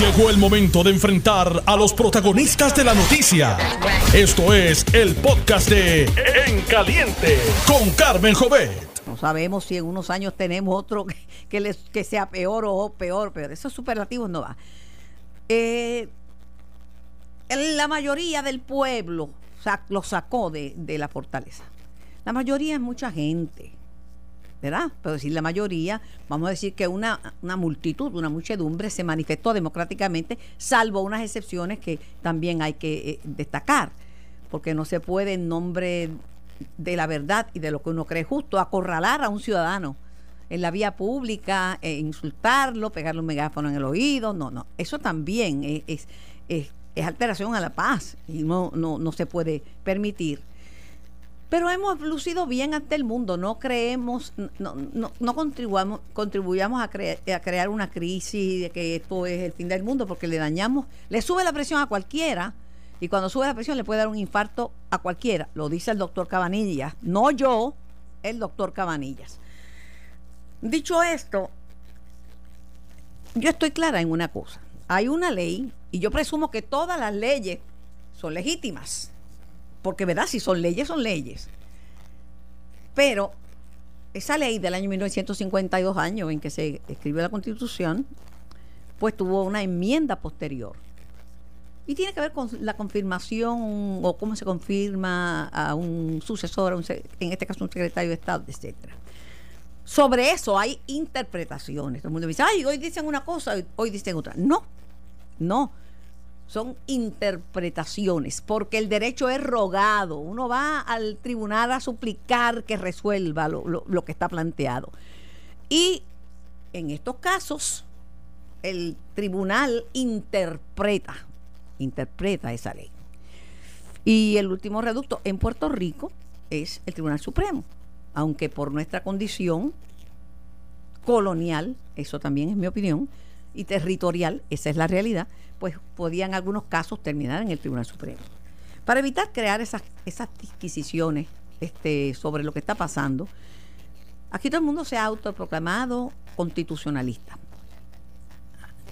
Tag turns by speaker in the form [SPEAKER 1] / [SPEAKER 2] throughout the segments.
[SPEAKER 1] Llegó el momento de enfrentar a los protagonistas de la noticia. Esto es el podcast de En Caliente con Carmen Jovet.
[SPEAKER 2] No sabemos si en unos años tenemos otro que, sea peor o peor, pero esos superlativos no va. Eh, la mayoría del pueblo lo sacó de la fortaleza. La mayoría es mucha gente ¿verdad? Pero decir la mayoría, vamos a decir que una, una multitud, una muchedumbre se manifestó democráticamente, salvo unas excepciones que también hay que eh, destacar, porque no se puede en nombre de la verdad y de lo que uno cree justo acorralar a un ciudadano en la vía pública, e insultarlo, pegarle un megáfono en el oído, no, no, eso también es, es, es alteración a la paz y no, no, no se puede permitir. Pero hemos lucido bien ante el mundo, no creemos, no, no, no contribuamos, contribuyamos a, a, crear una crisis de que esto es el fin del mundo, porque le dañamos, le sube la presión a cualquiera, y cuando sube la presión le puede dar un infarto a cualquiera, lo dice el doctor Cabanillas, no yo, el doctor Cabanillas. Dicho esto, yo estoy clara en una cosa, hay una ley, y yo presumo que todas las leyes son legítimas porque verdad, si son leyes, son leyes. Pero esa ley del año 1952 años en que se escribió la constitución, pues tuvo una enmienda posterior. Y tiene que ver con la confirmación o cómo se confirma a un sucesor, en este caso un secretario de Estado, etcétera. Sobre eso hay interpretaciones. Todo el mundo dice, ay, hoy dicen una cosa, hoy dicen otra. No, no son interpretaciones, porque el derecho es rogado. Uno va al tribunal a suplicar que resuelva lo, que está planteado. Y en estos casos, el tribunal interpreta, interpreta esa ley. Y el último reducto en Puerto Rico es el Tribunal Supremo, aunque por nuestra condición colonial, eso también es mi opinión, y territorial, esa es la realidad, pues podían en algunos casos terminar en el Tribunal Supremo. Para evitar crear esas, esas disquisiciones este, sobre lo que está pasando, aquí todo el mundo se ha autoproclamado constitucionalista.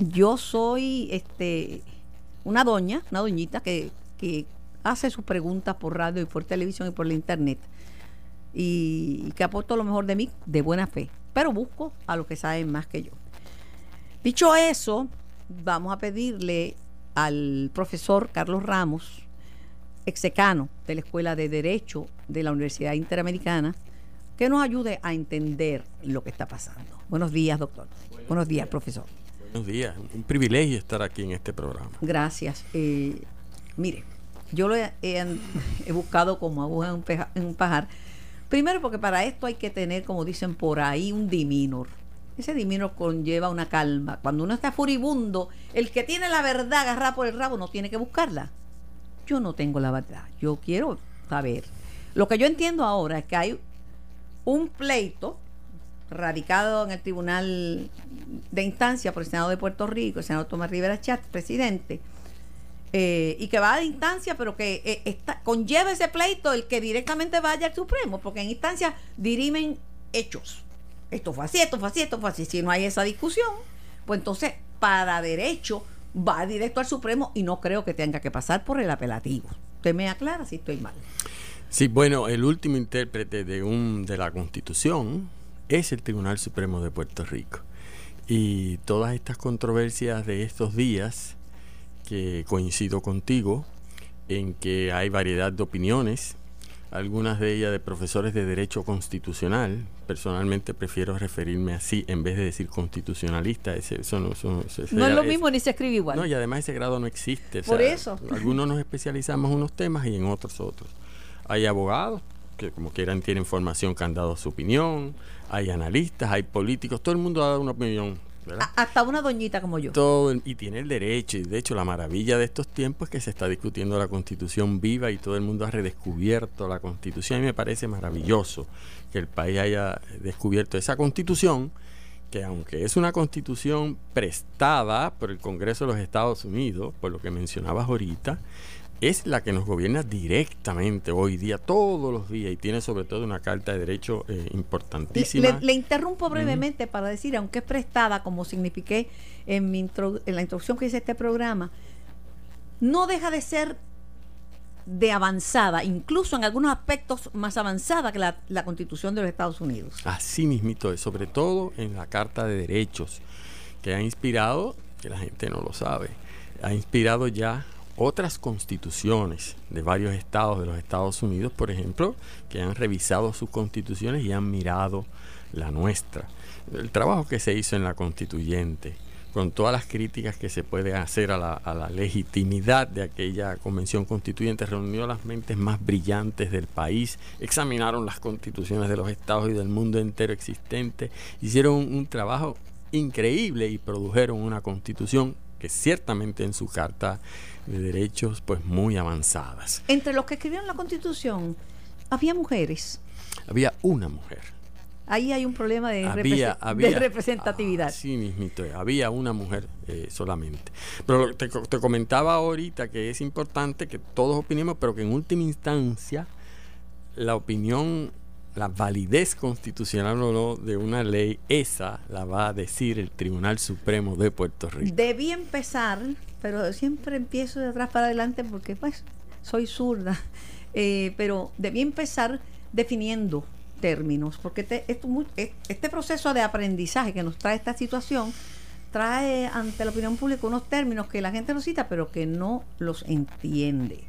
[SPEAKER 2] Yo soy este, una doña, una doñita que, que hace sus preguntas por radio y por televisión y por la internet y, que aporto lo mejor de mí de buena fe, pero busco a los que saben más que yo. Dicho eso, vamos a pedirle al profesor Carlos Ramos, execano de la Escuela de Derecho de la Universidad Interamericana, que nos ayude a entender lo que está pasando. Buenos días, doctor. Buenos, días, profesor.
[SPEAKER 3] Buenos días. Un privilegio estar aquí en este programa.
[SPEAKER 2] Gracias. Eh, mire, yo lo he, buscado como aguja en un pajar. Primero porque para esto hay que tener, como dicen por ahí, un diminor ese dimino conlleva una calma. Cuando uno está furibundo, el que tiene la verdad agarrada por el rabo no tiene que buscarla. Yo no tengo la verdad. Yo quiero saber. Lo que yo entiendo ahora es que hay un pleito radicado en el Tribunal de Instancia por el Senado de Puerto Rico, el senador Tomás Rivera Chat, presidente, eh, y que va a instancia, pero que eh, está, conlleva ese pleito el que directamente vaya al Supremo, porque en instancia dirimen hechos esto fue así, esto fue así, esto fue así. Si no hay esa discusión, pues entonces para derecho va directo al Supremo y no creo que tenga que pasar por el apelativo. Usted me aclara si estoy mal.
[SPEAKER 3] Sí, bueno, el último intérprete de, un, de la Constitución es el Tribunal Supremo de Puerto Rico. Y todas estas controversias de estos días, que coincido contigo, en que hay variedad de opiniones, algunas de ellas de profesores de Derecho Constitucional. Personalmente prefiero referirme así en vez de decir constitucionalista. eso
[SPEAKER 2] no, es lo mismo ni se escribe igual.
[SPEAKER 3] No, y además ese grado no existe.
[SPEAKER 2] Por eso.
[SPEAKER 3] Algunos nos especializamos en unos temas y en otros otros. Hay abogados que como quieran tienen formación que han dado su opinión, hay analistas, hay políticos, todo el mundo ha dado una opinión
[SPEAKER 2] hasta una doñita como yo.
[SPEAKER 3] Todo, y tiene el derecho. Y de hecho, la maravilla de estos tiempos es que se está discutiendo la constitución viva y todo el mundo ha redescubierto la constitución. Y me parece maravilloso que el país haya descubierto esa constitución, que aunque es una constitución prestada por el Congreso de los Estados Unidos, por lo que mencionabas ahorita, es la que nos gobierna directamente hoy día, todos los días, y tiene sobre todo una carta de derecho eh, importantísima.
[SPEAKER 2] Le, interrumpo brevemente para decir, aunque es prestada, como signifiqué en, mi en la introducción que hice este programa, no deja de ser de avanzada, incluso en algunos aspectos más avanzada que la, la Constitución de los Estados Unidos.
[SPEAKER 3] Así mismito es, sobre todo en la Carta de Derechos, que ha inspirado, que la gente no lo sabe, ha inspirado ya otras constituciones de varios estados de los Estados Unidos, por ejemplo, que han revisado sus constituciones y han mirado la nuestra. El trabajo que se hizo en la constituyente, con todas las críticas que se puede hacer a la, legitimidad de aquella convención constituyente, reunió las mentes más brillantes del país, examinaron las constituciones de los estados y del mundo entero existente, hicieron un trabajo increíble y produjeron una constitución que ciertamente en su carta de derechos pues muy avanzadas.
[SPEAKER 2] Entre los que escribieron la Constitución había mujeres.
[SPEAKER 3] Había una mujer.
[SPEAKER 2] Ahí hay un problema de, representatividad.
[SPEAKER 3] Sí, mismito, había una mujer eh, solamente. Pero te, te comentaba ahorita que es importante que todos opinemos, pero que en última instancia la opinión la validez constitucional o no de una ley, esa la va a decir el Tribunal Supremo de Puerto Rico.
[SPEAKER 2] Debí empezar, pero siempre empiezo de atrás para adelante porque pues soy zurda, eh, pero debí empezar definiendo términos, porque este, este proceso de aprendizaje que nos trae esta situación trae ante la opinión pública unos términos que la gente los cita, pero que no los entiende.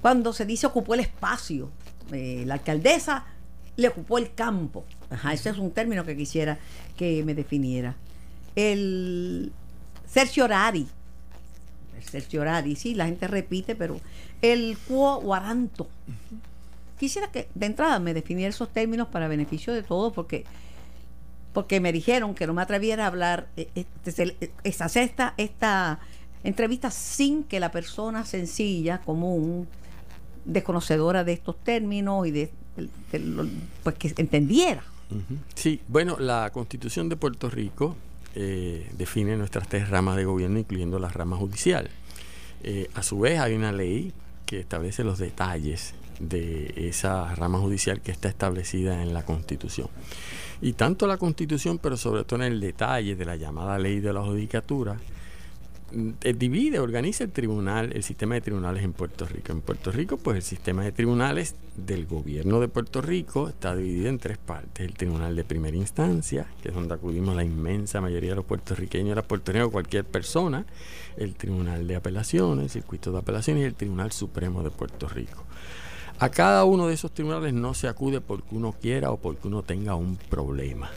[SPEAKER 2] Cuando se dice ocupó el espacio, eh, la alcaldesa le ocupó el campo. Ajá, ese es un término que quisiera que me definiera. El cerciorari. El cerciorari, sí, la gente repite, pero el quo guaranto. Quisiera que de entrada me definiera esos términos para beneficio de todos, porque porque me dijeron que no me atreviera a hablar, eh, eh, esta, esta, esta entrevista sin que la persona sencilla, común, desconocedora de estos términos y de, pues que entendiera.
[SPEAKER 3] Sí, bueno, la Constitución de Puerto Rico eh, define nuestras tres ramas de gobierno, incluyendo la rama judicial. Eh, a su vez hay una ley que establece los detalles de esa rama judicial que está establecida en la Constitución. Y tanto la Constitución, pero sobre todo en el detalle de la llamada ley de la judicatura, divide, organiza el tribunal, el sistema de tribunales en Puerto Rico. En Puerto Rico, pues el sistema de tribunales del gobierno de Puerto Rico está dividido en tres partes. El tribunal de primera instancia, que es donde acudimos la inmensa mayoría de los puertorriqueños, la puertorriqueños, cualquier persona. El tribunal de apelaciones, el circuito de apelaciones y el tribunal supremo de Puerto Rico. A cada uno de esos tribunales no se acude porque uno quiera o porque uno tenga un problema.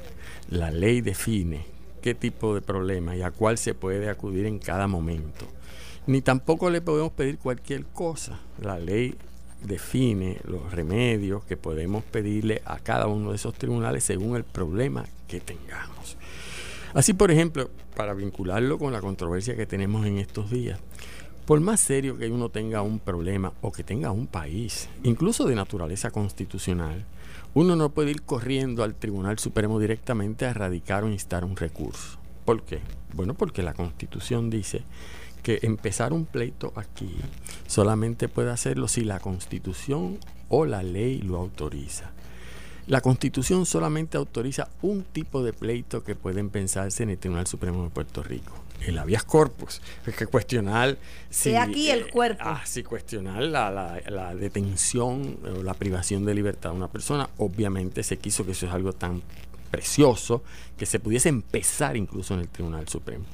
[SPEAKER 3] La ley define qué tipo de problema y a cuál se puede acudir en cada momento. Ni tampoco le podemos pedir cualquier cosa. La ley define los remedios que podemos pedirle a cada uno de esos tribunales según el problema que tengamos. Así, por ejemplo, para vincularlo con la controversia que tenemos en estos días, por más serio que uno tenga un problema o que tenga un país, incluso de naturaleza constitucional, uno no puede ir corriendo al Tribunal Supremo directamente a erradicar o instar un recurso. ¿Por qué? Bueno, porque la Constitución dice que empezar un pleito aquí solamente puede hacerlo si la Constitución o la ley lo autoriza. La Constitución solamente autoriza un tipo de pleito que puede empezarse en el Tribunal Supremo de Puerto Rico, el habeas corpus. Es que cuestionar
[SPEAKER 2] si. aquí el eh, cuerpo.
[SPEAKER 3] Ah, si cuestionar la, detención o la privación de libertad de una persona. Obviamente se quiso que eso es algo tan precioso que se pudiese empezar incluso en el Tribunal Supremo.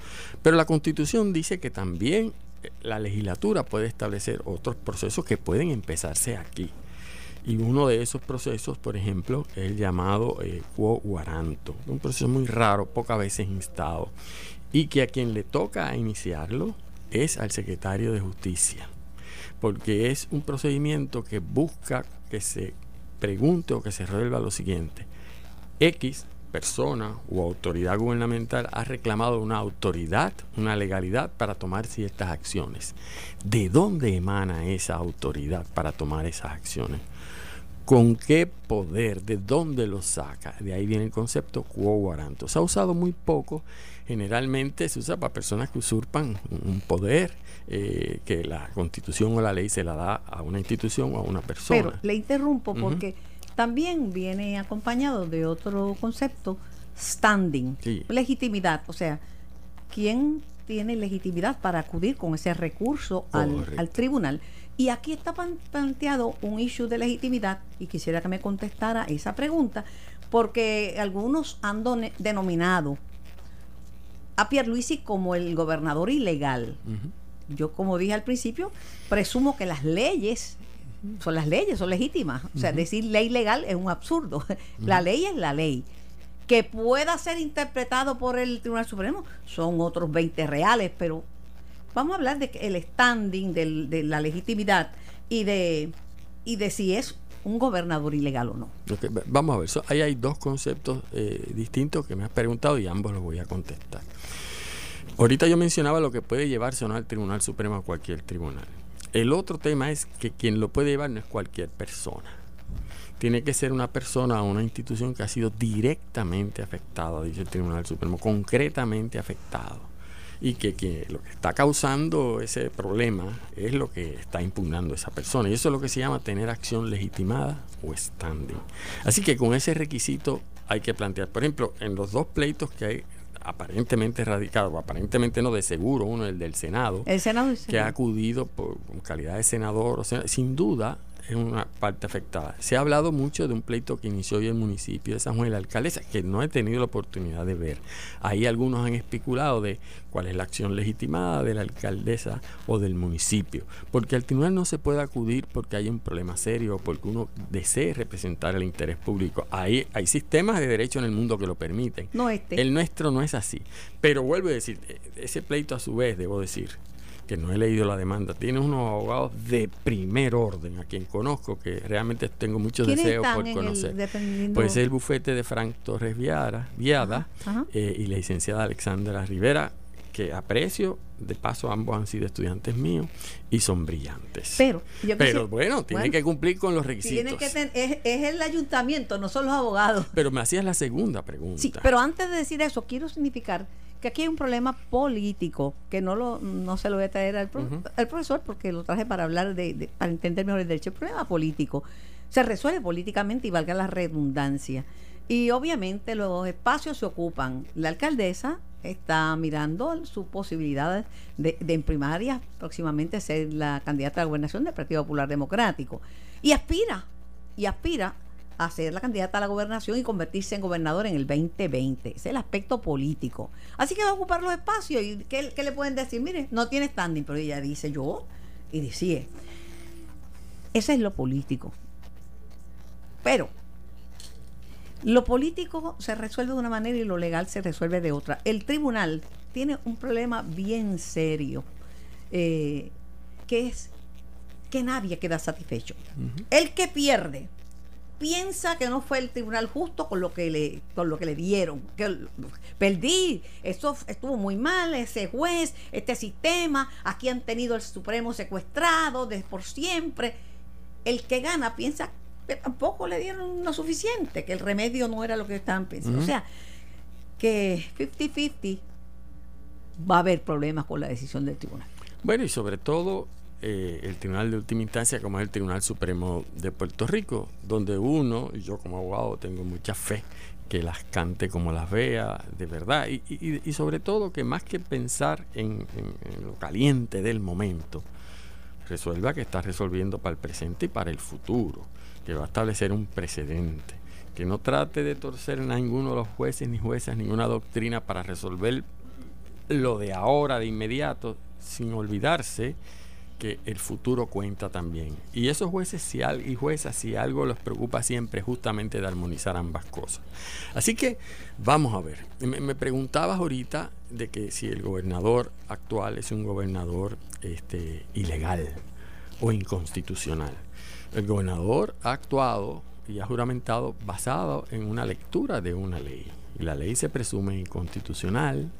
[SPEAKER 3] Pero la Constitución dice que también eh, la legislatura puede establecer otros procesos que pueden empezarse aquí. Y uno de esos procesos, por ejemplo, es el llamado eh, quo guaranto, un proceso muy raro, pocas veces instado y que a quien le toca iniciarlo es al secretario de justicia, porque es un procedimiento que busca que se pregunte o que se resuelva lo siguiente. X persona o autoridad gubernamental ha reclamado una autoridad, una legalidad para tomar ciertas acciones. ¿De dónde emana esa autoridad para tomar esas acciones? ¿Con qué poder? ¿De dónde lo saca? De ahí viene el concepto quo warranto. Se ha usado muy poco. Generalmente se usa para personas que usurpan un poder eh, que la constitución o la ley se la da a una institución o a una persona.
[SPEAKER 2] Pero le interrumpo porque también viene acompañado de otro concepto, standing, legitimidad. O sea, ¿quién tiene legitimidad para acudir con ese recurso al, al, tribunal? Y aquí está planteado un issue de legitimidad y quisiera que me contestara esa pregunta, porque algunos han denominado a Pierluisi como el gobernador ilegal. Yo, como dije al principio, presumo que las leyes son las leyes, son legítimas. O sea, decir ley legal es un absurdo. La ley es la ley. Que pueda ser interpretado por el Tribunal Supremo son otros 20 reales, pero Vamos a hablar de el standing, de la legitimidad y de, y de si es un gobernador ilegal o no.
[SPEAKER 3] vamos a ver, ahí hay dos conceptos eh, distintos que me has preguntado y ambos los voy a contestar. Ahorita yo mencionaba lo que puede llevarse o no al Tribunal Supremo a cualquier tribunal. El otro tema es que quien lo puede llevar no es cualquier persona. Tiene que ser una persona o una institución que ha sido directamente afectada, dice el Tribunal Supremo, concretamente afectado y que, lo que está causando ese problema es lo que está impugnando esa persona. Y eso es lo que se llama tener acción legitimada o standing. Así que con ese requisito hay que plantear, por ejemplo, en los dos pleitos que hay aparentemente radicados, aparentemente no de seguro, uno el del Senado,
[SPEAKER 2] el Senado
[SPEAKER 3] que ha acudido por calidad de senador, o sea, sin duda es una parte afectada. Se ha hablado mucho de un pleito que inició hoy el municipio de San Juan y la alcaldesa, que no he tenido la oportunidad de ver. Ahí algunos han especulado de cuál es la acción legitimada de la alcaldesa o del municipio, porque al tribunal no se puede acudir porque hay un problema serio o porque uno desee representar el interés público. Ahí hay sistemas de derecho en el mundo que lo permiten.
[SPEAKER 2] No este.
[SPEAKER 3] El nuestro no es así. Pero vuelvo a decir, e-, ese pleito a su vez, debo decir, que no he leído la demanda, tiene unos abogados de primer orden, a quien conozco, que realmente tengo muchos deseos por conocer. pues el bufete de Frank Torres Viada, Viada eh, y la licenciada Alexandra Rivera, que aprecio, de paso ambos han sido estudiantes míos y son brillantes.
[SPEAKER 2] Pero,
[SPEAKER 3] pero bueno, tiene que cumplir con los requisitos.
[SPEAKER 2] es, el ayuntamiento, no son los abogados.
[SPEAKER 3] Pero me hacías la segunda pregunta.
[SPEAKER 2] Sí, pero antes de decir eso, quiero significar que aquí hay un problema político que no lo no se lo voy a traer al, profesor porque lo traje para hablar de, para entender mejor el derecho. El problema político se resuelve políticamente y valga la redundancia. Y obviamente los espacios se ocupan. La alcaldesa está mirando sus posibilidades de, de en primaria próximamente ser la candidata a la gobernación del Partido Popular Democrático. Y aspira y aspira a ser la candidata a la gobernación y convertirse en gobernador en el 2020. Ese es el aspecto político. Así que va a ocupar los espacios. ¿Y qué, le pueden decir? Mire, no tiene standing, pero ella dice yo y decía. Ese es lo político. Pero lo político se resuelve de una manera y lo legal se resuelve de otra. El tribunal tiene un problema bien serio, eh, que es que nadie queda satisfecho. El que pierde piensa que no fue el tribunal justo con lo que le con lo que le dieron. Que perdí eso estuvo muy mal ese juez este sistema aquí han tenido el supremo secuestrado de por siempre. El que gana piensa que tampoco le dieron lo suficiente que el remedio no era lo que estaban pensando. O sea que 50-50 va a haber problemas con la decisión del tribunal.
[SPEAKER 3] Bueno y sobre todo eh, el Tribunal de Última Instancia como es el Tribunal Supremo de Puerto Rico, donde uno, y yo como abogado tengo mucha fe que las cante como las vea, de verdad, y, sobre todo que más que pensar en, lo caliente del momento, resuelva que está resolviendo para el presente y para el futuro, que va a establecer un precedente, que no trate de torcer a ninguno de los jueces ni juezas ninguna doctrina para resolver lo de ahora, de inmediato, sin olvidarse que el futuro cuenta también. Y esos jueces si y juezas, si algo los preocupa siempre, justamente de armonizar ambas cosas. Así que vamos a ver. Me, preguntabas ahorita de que si el gobernador actual es un gobernador este, ilegal o inconstitucional. El gobernador ha actuado y ha juramentado basado en una lectura de una ley. Y la ley se presume inconstitucional.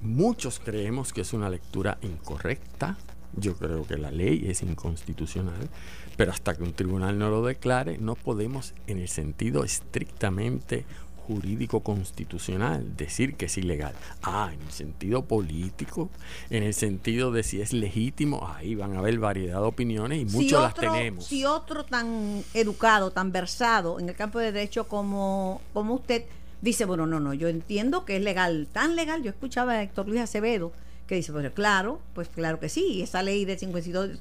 [SPEAKER 3] Muchos creemos que es una lectura incorrecta Yo creo que la ley es inconstitucional, pero hasta que un tribunal no lo declare, no podemos, en el sentido estrictamente jurídico constitucional decir que es ilegal. Ah, en el sentido político, en el sentido de si es legítimo, ahí van a haber variedad de opiniones y muchos las tenemos.
[SPEAKER 2] Si otro tan educado, tan versado en el campo de derecho como, como usted dice, bueno, no, no, yo entiendo que es legal, tan legal, yo escuchaba a Héctor Luis Acevedo que dice, pues claro, pues claro que sí, esa ley de 52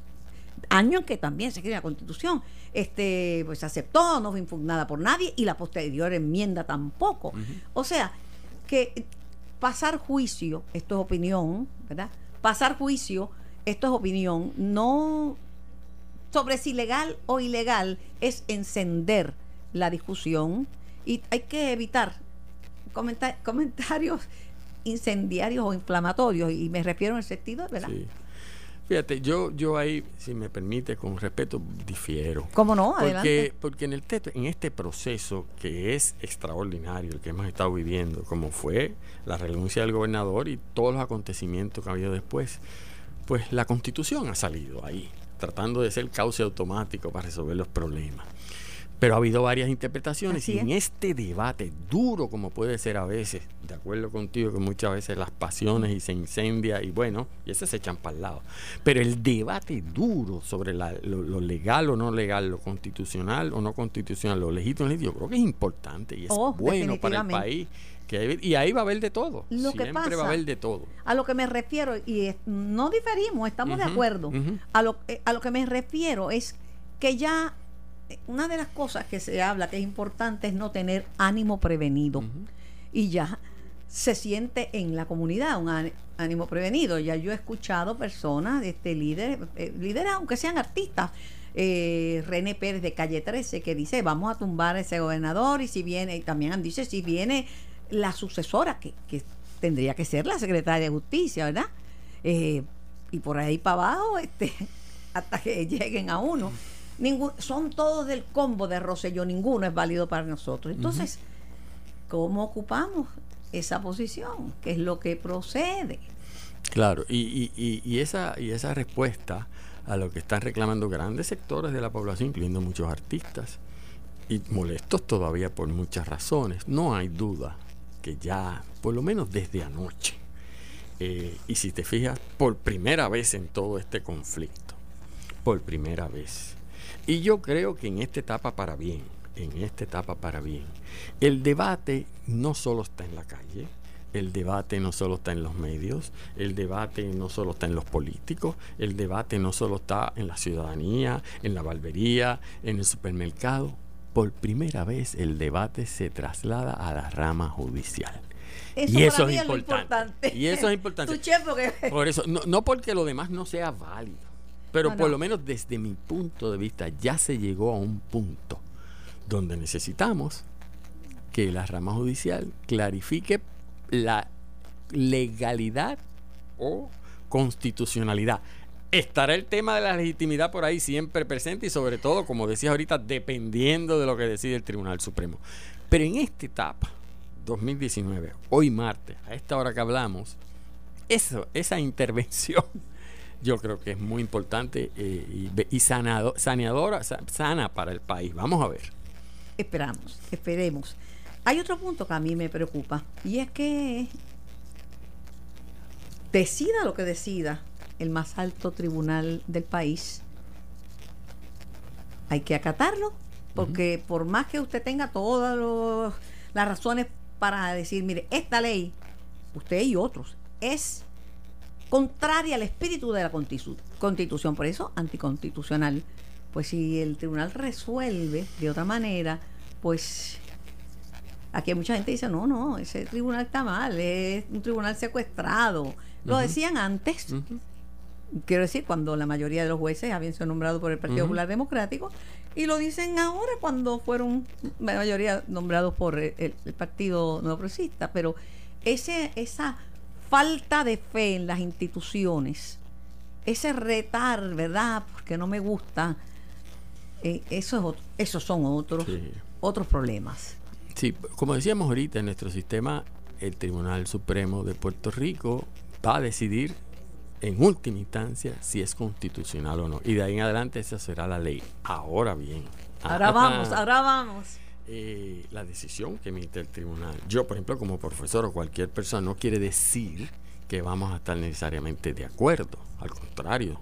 [SPEAKER 2] años que también se escribe la constitución, este, pues aceptó, no fue impugnada por nadie y la posterior enmienda tampoco. O sea, que pasar juicio, esto es opinión, ¿verdad? Pasar juicio, esto es opinión, no sobre si legal o ilegal es encender la discusión y hay que evitar comentarios incendiarios o inflamatorios y me refiero en el sentido, ¿verdad?
[SPEAKER 3] Fíjate, yo, yo ahí, si me permite, con respeto, difiero.
[SPEAKER 2] ¿Cómo no?
[SPEAKER 3] Porque, porque en, el en este proceso que es extraordinario, el que hemos estado viviendo, como fue la renuncia del gobernador y todos los acontecimientos que ha habido después, pues la constitución ha salido ahí, tratando de ser cauce automático para resolver los problemas. Pero ha habido varias interpretaciones y en este debate duro como puede ser a veces, de acuerdo contigo que muchas veces las pasiones y se incendia y bueno, y ese se echan para el lado. Pero el debate duro sobre lo, legal o no legal, lo constitucional o no constitucional, lo legítimo, yo creo que es importante y es oh, bueno para el país. Que y ahí va a haber de todo. Siempre va a haber de todo.
[SPEAKER 2] A lo que me refiero, y no diferimos, estamos de acuerdo. a, lo, eh, a lo que me refiero es que ya una de las cosas que se habla que es importante es no tener ánimo prevenido. Y ya se siente en la comunidad un ánimo prevenido. Ya yo he escuchado personas, este líderes, eh, líderes aunque sean artistas, eh, René Pérez de Calle 13, que dice, vamos a tumbar a ese gobernador y si viene, y también dice, si viene la sucesora, que, que tendría que ser la secretaria de justicia, ¿verdad? Eh, y por ahí para abajo, este, hasta que lleguen a uno son todos del combo de Rosselló, ninguno es válido para nosotros. Entonces, ¿cómo ocupamos esa posición? ¿Qué es lo que procede?
[SPEAKER 3] Claro, y, y, y, esa, y esa respuesta a lo que están reclamando grandes sectores de la población, incluyendo muchos artistas, y molestos todavía por muchas razones, no hay duda que ya, por lo menos desde anoche, eh, y si te fijas, por primera vez en todo este conflicto, por primera vez, y yo creo que en esta etapa para bien, en esta etapa para bien, el debate no solo está en la calle, el debate no solo está en los medios, el debate no solo está en los políticos, el debate no solo está en la ciudadanía, en la barbería, en el supermercado. Por primera vez el debate se traslada a la rama judicial.
[SPEAKER 2] y eso es, importante.
[SPEAKER 3] Y eso es importante. Por eso, no, no porque lo demás no sea válido pero por lo menos desde mi punto de vista ya se llegó a un punto donde necesitamos que la rama judicial clarifique la legalidad o constitucionalidad. Estará el tema de la legitimidad por ahí siempre presente y sobre todo, como decías ahorita, dependiendo de lo que decide el Tribunal Supremo. Pero en esta etapa, 2019, hoy martes, a esta hora que hablamos, eso, esa intervención yo creo que es muy importante eh, y, sanado, saneadora, sana para el país. Vamos a ver.
[SPEAKER 2] Esperamos, esperemos. Hay otro punto que a mí me preocupa y es que decida lo que decida el más alto tribunal del país, hay que acatarlo, porque por más que usted tenga todas las razones para decir, mire, esta ley, usted y otros, es contraria al espíritu de la constitución, por eso anticonstitucional. Pues si el tribunal resuelve de otra manera, pues aquí mucha gente dice, no, no, ese tribunal está mal, es un tribunal secuestrado. Lo decían antes, quiero decir, cuando la mayoría de los jueces habían sido nombrados por el Partido Popular Democrático, y lo dicen ahora cuando fueron la mayoría nombrados por el, el Partido Nuevo Progresista, pero ese, esa falta de fe en las instituciones, ese retar, ¿verdad? Porque no me gusta, eh, eso esos son otros, otros problemas.
[SPEAKER 3] Sí, como decíamos ahorita, en nuestro sistema, el Tribunal Supremo de Puerto Rico va a decidir en última instancia si es constitucional o no. Y de ahí en adelante esa será la ley. Ahora bien.
[SPEAKER 2] Ahora vamos, ahora vamos.
[SPEAKER 3] Eh, la decisión que emite el tribunal. Yo, por ejemplo, como profesor o cualquier persona, no quiere decir que vamos a estar necesariamente de acuerdo. Al contrario,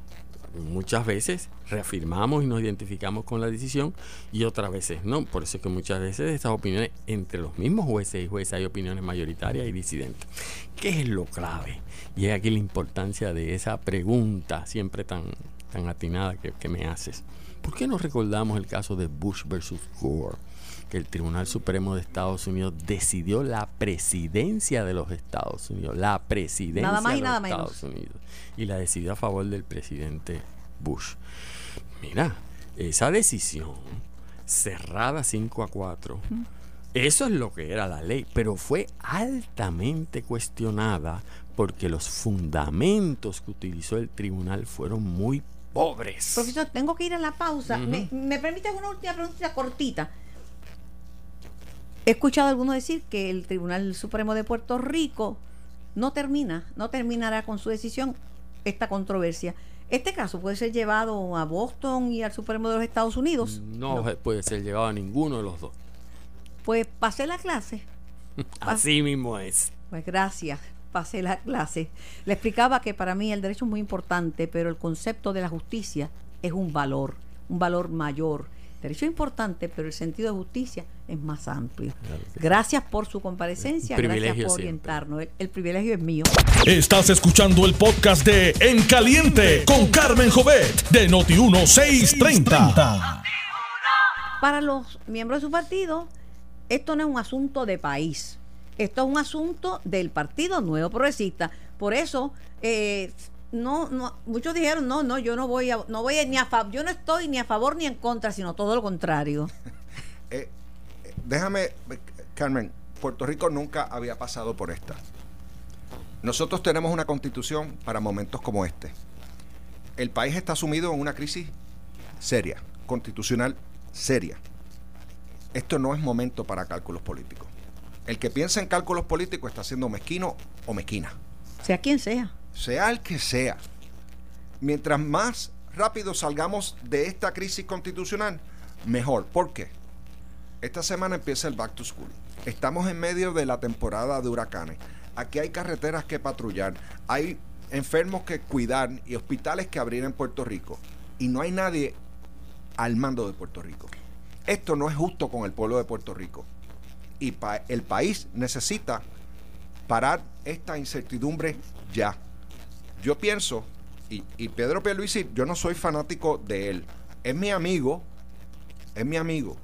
[SPEAKER 3] muchas veces reafirmamos y nos identificamos con la decisión y otras veces no. Por eso es que muchas veces estas opiniones entre los mismos jueces y jueces hay opiniones mayoritarias y disidentes. ¿Qué es lo clave? Y es aquí la importancia de esa pregunta siempre tan, tan atinada que, que me haces. ¿Por qué no recordamos el caso de Bush versus Gore? Que el Tribunal Supremo de Estados Unidos decidió la presidencia de los Estados Unidos, la presidencia
[SPEAKER 2] Nada más y
[SPEAKER 3] de los
[SPEAKER 2] nada
[SPEAKER 3] Estados Unidos, y la decidió a favor del presidente Bush. Mira, esa decisión cerrada 5 a 4, eso es lo que era la ley, pero fue altamente cuestionada porque los fundamentos que utilizó el tribunal fueron muy pobres.
[SPEAKER 2] Profesor, tengo que ir a la pausa. ¿Me, me permite una última pregunta cortita? He escuchado a algunos decir que el Tribunal Supremo de Puerto Rico no termina, no terminará con su decisión esta controversia. Este caso puede ser llevado a Boston y al Supremo de los Estados Unidos.
[SPEAKER 3] No, puede ser llegado a ninguno de los dos.
[SPEAKER 2] Pues pasé la clase.
[SPEAKER 3] Así mismo es.
[SPEAKER 2] Pues gracias, pasé la clase. Le explicaba que para mí el derecho es muy importante, pero el concepto de la justicia es un valor, un valor mayor. Derecho es importante, pero el sentido de justicia es más amplio. Gracias por su comparecencia, gracias por orientarnos. El, el privilegio es mío.
[SPEAKER 1] Estás escuchando el podcast de En Caliente con Carmen Jovet de Noti1630.
[SPEAKER 2] Para los miembros de su partido, esto no es un asunto de país. Esto es un asunto del Partido Nuevo Progresista. Por eso, eh, no, no, muchos dijeron, no, no, yo no voy a, no voy a, ni a fa- yo no estoy ni a favor ni en contra, sino todo lo contrario.
[SPEAKER 4] Eh, déjame, Carmen, Puerto Rico nunca había pasado por esta. Nosotros tenemos una constitución para momentos como este. El país está sumido en una crisis seria, constitucional seria. Esto no es momento para cálculos políticos. El que piensa en cálculos políticos está siendo mezquino o mezquina
[SPEAKER 2] Sea quien sea.
[SPEAKER 4] Sea el que sea, mientras más rápido salgamos de esta crisis constitucional, mejor. ¿Por qué? Esta semana empieza el Back to School. Estamos en medio de la temporada de huracanes. Aquí hay carreteras que patrullar, hay enfermos que cuidar y hospitales que abrir en Puerto Rico. Y no hay nadie al mando de Puerto Rico. Esto no es justo con el pueblo de Puerto Rico. Y el país necesita parar esta incertidumbre ya. Yo pienso, y, y Pedro Pierluisi, yo no soy fanático de él. Es mi amigo, es mi amigo.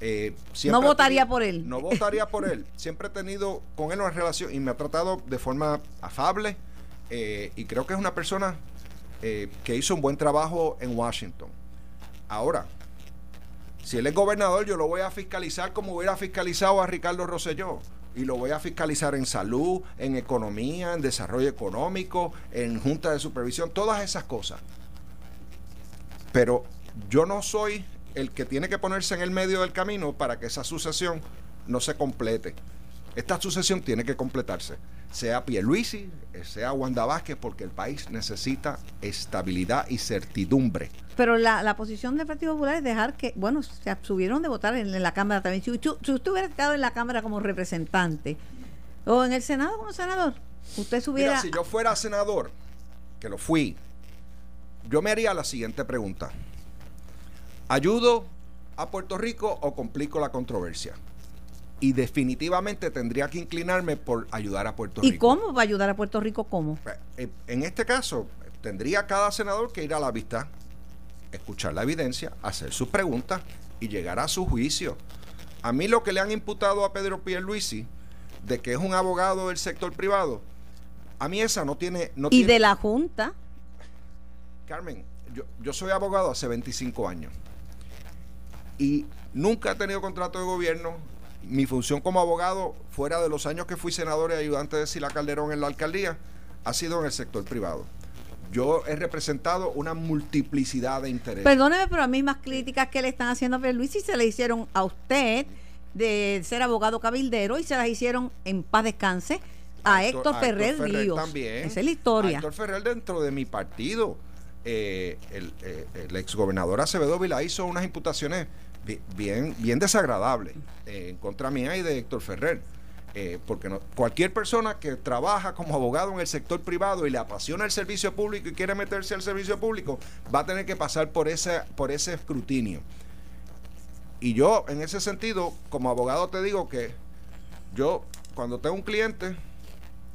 [SPEAKER 4] Eh,
[SPEAKER 2] No votaría
[SPEAKER 4] tenido-
[SPEAKER 2] por él.
[SPEAKER 4] No votaría por él. Siempre he tenido con él una relación y me ha tratado de forma afable. eh, y creo que es una persona eh, que hizo un buen trabajo en Washington. Ahora, si él es gobernador, yo lo voy a fiscalizar como hubiera fiscalizado a Ricardo Rosselló. Y lo voy a fiscalizar en salud, en economía, en desarrollo económico, en junta de supervisión, todas esas cosas. Pero yo no soy el que tiene que ponerse en el medio del camino para que esa sucesión no se complete. Esta sucesión tiene que completarse. Sea Pierluisi, sea Wanda Vázquez, porque el país necesita estabilidad y certidumbre.
[SPEAKER 2] Pero la, la posición del Partido Popular es dejar que, bueno, se abstuvieron de votar en, en la Cámara también. Si, si usted hubiera estado en la Cámara como representante o en el Senado como senador, usted se hubiera...
[SPEAKER 4] Mira, si yo fuera senador, que lo fui, yo me haría la siguiente pregunta. ¿Ayudo a Puerto Rico o complico la controversia? Y definitivamente tendría que inclinarme por ayudar a Puerto
[SPEAKER 2] ¿Y
[SPEAKER 4] Rico.
[SPEAKER 2] cómo va a ayudar a Puerto Rico? ¿Cómo?
[SPEAKER 4] Eh, En este caso, tendría cada senador que ir a la vista, escuchar la evidencia, hacer sus preguntas y llegar a su juicio. A mí lo que le han imputado a Pedro Pierluisi de que es un abogado del sector privado, a mí esa no tiene... No
[SPEAKER 2] Y
[SPEAKER 4] tiene-
[SPEAKER 2] de la Junta,
[SPEAKER 4] Carmen, yo, yo soy abogado hace 25 años y nunca he tenido contrato de gobierno. Mi función como abogado, fuera de los años que fui senador y ayudante de Sila Calderón en la alcaldía, ha sido en el sector privado. Yo he representado una multiplicidad de intereses.
[SPEAKER 2] perdóneme, pero las mismas críticas que le están haciendo a Luis y se le hicieron a usted de ser abogado cabildero y se las hicieron en paz descanse a Héctor Ferrer Ríos.
[SPEAKER 4] también.
[SPEAKER 2] Esa es la historia.
[SPEAKER 4] A Héctor Ferrer dentro de mi partido. Eh, el, eh, el exgobernador Acevedo Vila hizo unas imputaciones bien, bien desagradables eh, en contra mía y de Héctor Ferrer. Eh, porque no- cualquier persona que trabaja como abogado en el sector privado y le apasiona el servicio público y quiere meterse al servicio público, va a tener que pasar por ese, por ese escrutinio. Y yo, en ese sentido, como abogado te digo que yo, cuando tengo un cliente,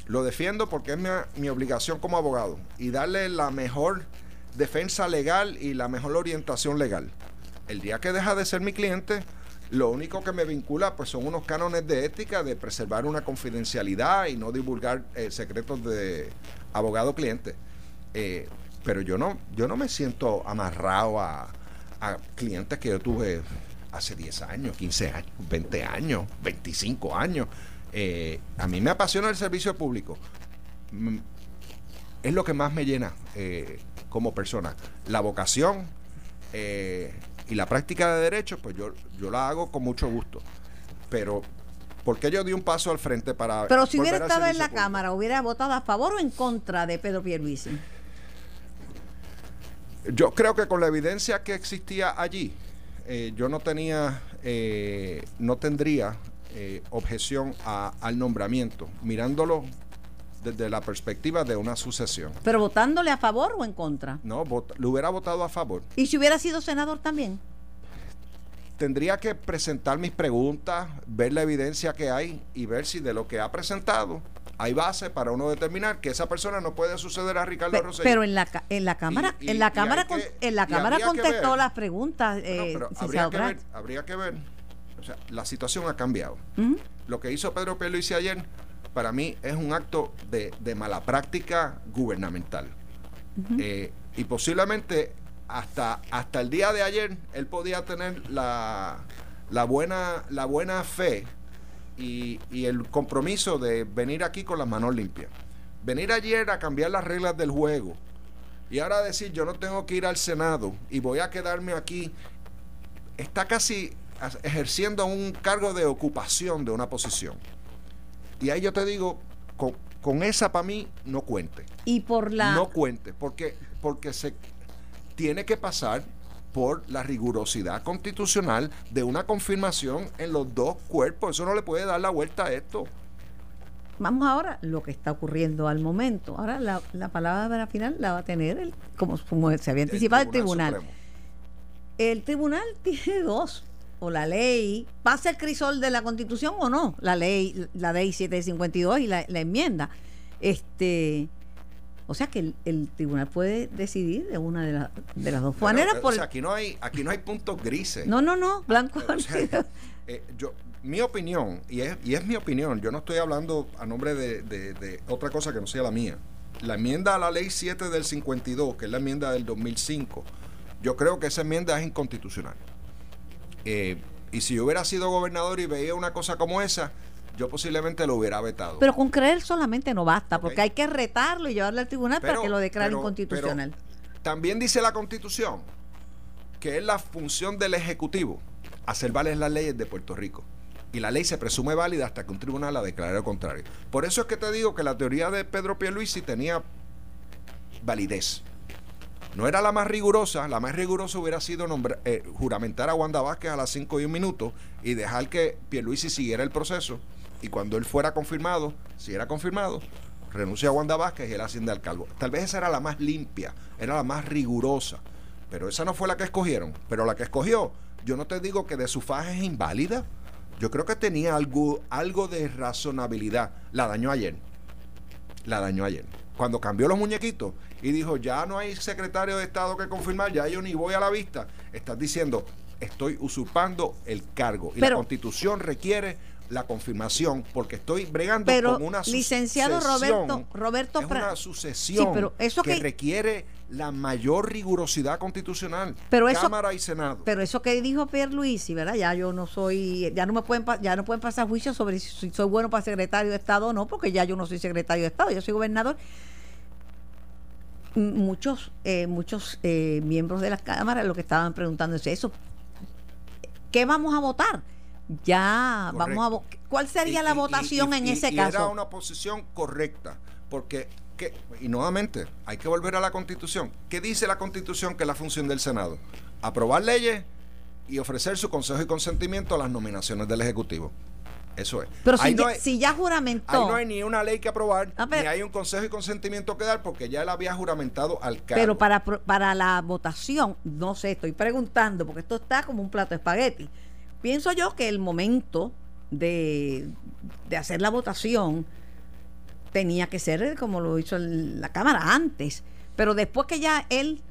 [SPEAKER 4] lo defiendo porque es mi obligación como abogado y darle la mejor defensa legal y la mejor orientación legal. El día que deja de ser mi cliente, lo único que me vincula pues son unos cánones de ética de preservar una confidencialidad y no divulgar eh, secretos de abogado cliente. Eh, pero yo no, yo no me siento amarrado a, clientes que yo tuve hace 10 años, 15 años, 20 años, 25 años. Eh, a mí me apasiona el servicio público. Mm, Es lo que más me llena como persona. La vocación y la práctica de derecho, pues yo, yo la hago con mucho gusto. Pero, ¿por qué yo di un paso al frente para...
[SPEAKER 2] Pero si hubiera estado en la
[SPEAKER 4] público?
[SPEAKER 2] Cámara, ¿hubiera votado a favor o en contra de Pedro Pierluisi?
[SPEAKER 4] Yo creo que con la evidencia que existía allí, eh, yo no tenía, eh, no tendría eh, objeción a- al nombramiento, mirándolo desde la perspectiva de una sucesión.
[SPEAKER 2] ¿Pero votándole a favor o en contra?
[SPEAKER 4] No, vot- lo hubiera votado a favor.
[SPEAKER 2] ¿Y si hubiera sido senador también?
[SPEAKER 4] Tendría que presentar mis preguntas, ver la evidencia que hay y ver si de lo que ha presentado hay base para uno determinar que esa persona no puede suceder a Ricardo
[SPEAKER 2] Pe-
[SPEAKER 4] Rosselló.
[SPEAKER 2] pero en la en la cámara
[SPEAKER 4] Y- y-
[SPEAKER 2] en la cámara
[SPEAKER 4] hay
[SPEAKER 2] con-
[SPEAKER 4] que-
[SPEAKER 2] en la cámara contestó las preguntas
[SPEAKER 4] No,
[SPEAKER 2] eh,
[SPEAKER 4] pero
[SPEAKER 2] Cicero
[SPEAKER 4] habría que, ver, habría que ver. O sea, la situación ha cambiado. Lo que hizo Pedro Pierluisi ayer, para mí, es un acto de, de mala práctica gubernamental. Eh, y posiblemente hasta, hasta el día de ayer, él podía tener la, la, buena, la buena fe y, y el compromiso de venir aquí con las manos limpias. Venir ayer a cambiar las reglas del juego y ahora decir yo no tengo que ir al Senado y voy a quedarme aquí, está casi as- ejerciendo un cargo de ocupación de una posición. Y ahí yo te digo, con, con esa para mí no cuente.
[SPEAKER 2] y por la
[SPEAKER 4] No cuente, porque, porque se tiene que pasar por la rigurosidad constitucional de una confirmación en los dos cuerpos. Eso no le puede dar la vuelta a esto.
[SPEAKER 2] vamos ahora lo que está ocurriendo al momento. Ahora la, la palabra final la va a tener el como, como se había anticipado el tribunal. El tribunal tiene dos. O la ley, pasa el crisol de la constitución o no, la ley, la ley 752 y la, la enmienda. Este, o sea que el, el tribunal puede decidir de una de, la- de las dos maneras. por
[SPEAKER 4] o sea, aquí no hay, aquí no hay puntos grises.
[SPEAKER 2] no, no, no, blanco.
[SPEAKER 4] O sea, eh, yo, mi opinión, y es, y es mi opinión, yo no estoy hablando a nombre de, de- de otra cosa que no sea la mía. La enmienda a la ley 7 del 52, que es la enmienda del 2005, yo creo que esa enmienda es inconstitucional. Eh, y si yo hubiera sido gobernador y veía una cosa como esa, yo posiblemente lo hubiera vetado.
[SPEAKER 2] Pero con creer solamente no basta, porque hay que retarlo y llevarlo al tribunal para que lo declare
[SPEAKER 4] pero-
[SPEAKER 2] inconstitucional.
[SPEAKER 4] pero también dice la Constitución que es la función del Ejecutivo hacer valer las leyes de Puerto Rico. Y la ley se presume válida hasta que un tribunal la declare lo contrario. Por eso es que te digo que la teoría de Pedro Pierluisi tenía validez. No era la más rigurosa, la más rigurosa hubiera sido nombra- eh, juramentar a Wanda Vázquez a las 5 y un minuto y dejar que Pierluisi siguiera el proceso y cuando él fuera confirmado, si era confirmado, renuncia a Wanda Vázquez y él asciende al cargo. Tal vez esa era la más limpia, era la más rigurosa, pero esa no fue la que escogieron. Pero la que escogió, yo no te digo que de su faja es inválida, yo creo que tenía algo, algo de razonabilidad. La dañó ayer la dañó ayer. Cuando cambió los muñequitos y dijo, ya no hay secretario de Estado que confirmar, ya yo ni voy a la vista, estás diciendo, estoy usurpando el cargo. Y
[SPEAKER 2] Pero-
[SPEAKER 4] la constitución requiere la confirmación porque estoy bregando
[SPEAKER 2] Pero,
[SPEAKER 4] con una sucesión.
[SPEAKER 2] licenciado Roberto- Roberto
[SPEAKER 4] es una sucesión
[SPEAKER 2] Sí, pero eso
[SPEAKER 4] que,
[SPEAKER 2] que-
[SPEAKER 4] requiere la mayor rigurosidad constitucional.
[SPEAKER 2] Pero eso-
[SPEAKER 4] Cámara y Senado.
[SPEAKER 2] Pero eso que dijo Pierluisi, ¿verdad? Ya yo no soy, ya no me pueden, ya no pueden pasar juicios sobre si soy bueno para secretario de Estado o no, porque ya yo no soy secretario de Estado, yo soy gobernador. Muchos, eh, muchos eh, miembros de la Cámara lo que estaban preguntando es eso. ¿Qué vamos a votar? ya
[SPEAKER 4] Correcto.
[SPEAKER 2] vamos a... ¿Cuál sería
[SPEAKER 4] Y-
[SPEAKER 2] la
[SPEAKER 4] y-
[SPEAKER 2] votación
[SPEAKER 4] y-
[SPEAKER 2] en ese
[SPEAKER 4] y Era
[SPEAKER 2] caso?
[SPEAKER 4] una posición correcta, porque, que, y nuevamente, hay que volver a la Constitución. ¿Qué dice la Constitución que es la función del Senado? Aprobar leyes y ofrecer su consejo y consentimiento a las nominaciones del Ejecutivo. Eso es.
[SPEAKER 2] Pero si,
[SPEAKER 4] no
[SPEAKER 2] ya,
[SPEAKER 4] hay-
[SPEAKER 2] si ya juramentó...
[SPEAKER 4] Ahí no hay ni una ley que aprobar,
[SPEAKER 2] Ah, pero-
[SPEAKER 4] ni hay un consejo y consentimiento que dar, porque ya él había juramentado al cargo.
[SPEAKER 2] Pero para, para la votación, no sé, estoy preguntando, porque esto está como un plato de espagueti. Pienso yo que el momento de, de hacer la votación tenía que ser como lo hizo la Cámara antes. Pero después que ya él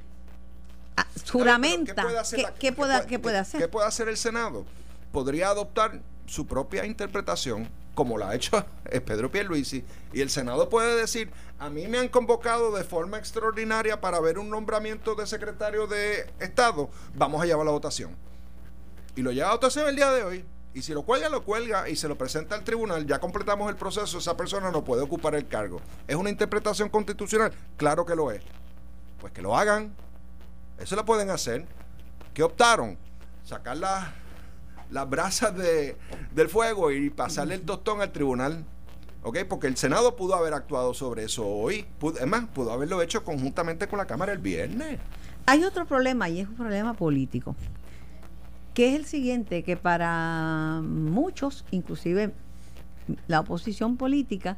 [SPEAKER 2] ah, juramenta,
[SPEAKER 4] ¿qué puede hacer
[SPEAKER 2] ¿qué, puede, hacer?
[SPEAKER 4] ¿Qué puede hacer el Senado? Podría adoptar su propia interpretación, como la ha hecho Pedro Pierluisi, y el Senado puede decir, a mí me han convocado de forma extraordinaria para ver un nombramiento de secretario de Estado, vamos a llevar la votación. Y lo lleva a votación el día de hoy. Y si lo cuelga, lo cuelga y se lo presenta al tribunal, ya completamos el proceso, esa persona no puede ocupar el cargo. ¿Es una interpretación constitucional? Claro que lo es. Pues que lo hagan. Eso lo pueden hacer. ¿Qué optaron? Sacar las, las brasas de, del fuego y pasarle el tostón al tribunal. ¿Ok? Porque el Senado pudo haber actuado sobre eso hoy. Pudo- es más, pudo haberlo hecho conjuntamente con la Cámara el viernes.
[SPEAKER 2] Hay otro problema y es un problema político, que es el siguiente, que para muchos, inclusive la oposición política,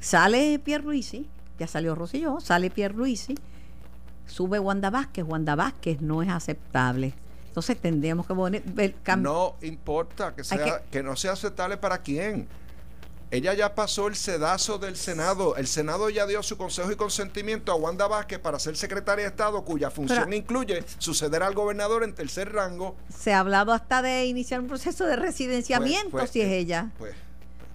[SPEAKER 2] sale Pierluisi, ya salió Rosselló, sale Pierluisi, sube Wanda Vázquez, Wanda Vázquez no es aceptable. Entonces tendríamos que poner, cam-
[SPEAKER 4] No importa que, sea, que... no sea aceptable para quién. Ella ya pasó el sedazo del Senado. El Senado ya dio su consejo y consentimiento a Wanda Vázquez para ser secretaria de Estado, cuya función
[SPEAKER 2] Pero-
[SPEAKER 4] incluye suceder al gobernador en tercer rango.
[SPEAKER 2] se ha hablado hasta de iniciar un proceso de residenciamiento
[SPEAKER 4] Pues- pues,
[SPEAKER 2] si es
[SPEAKER 4] eh,
[SPEAKER 2] ella.
[SPEAKER 4] Pues,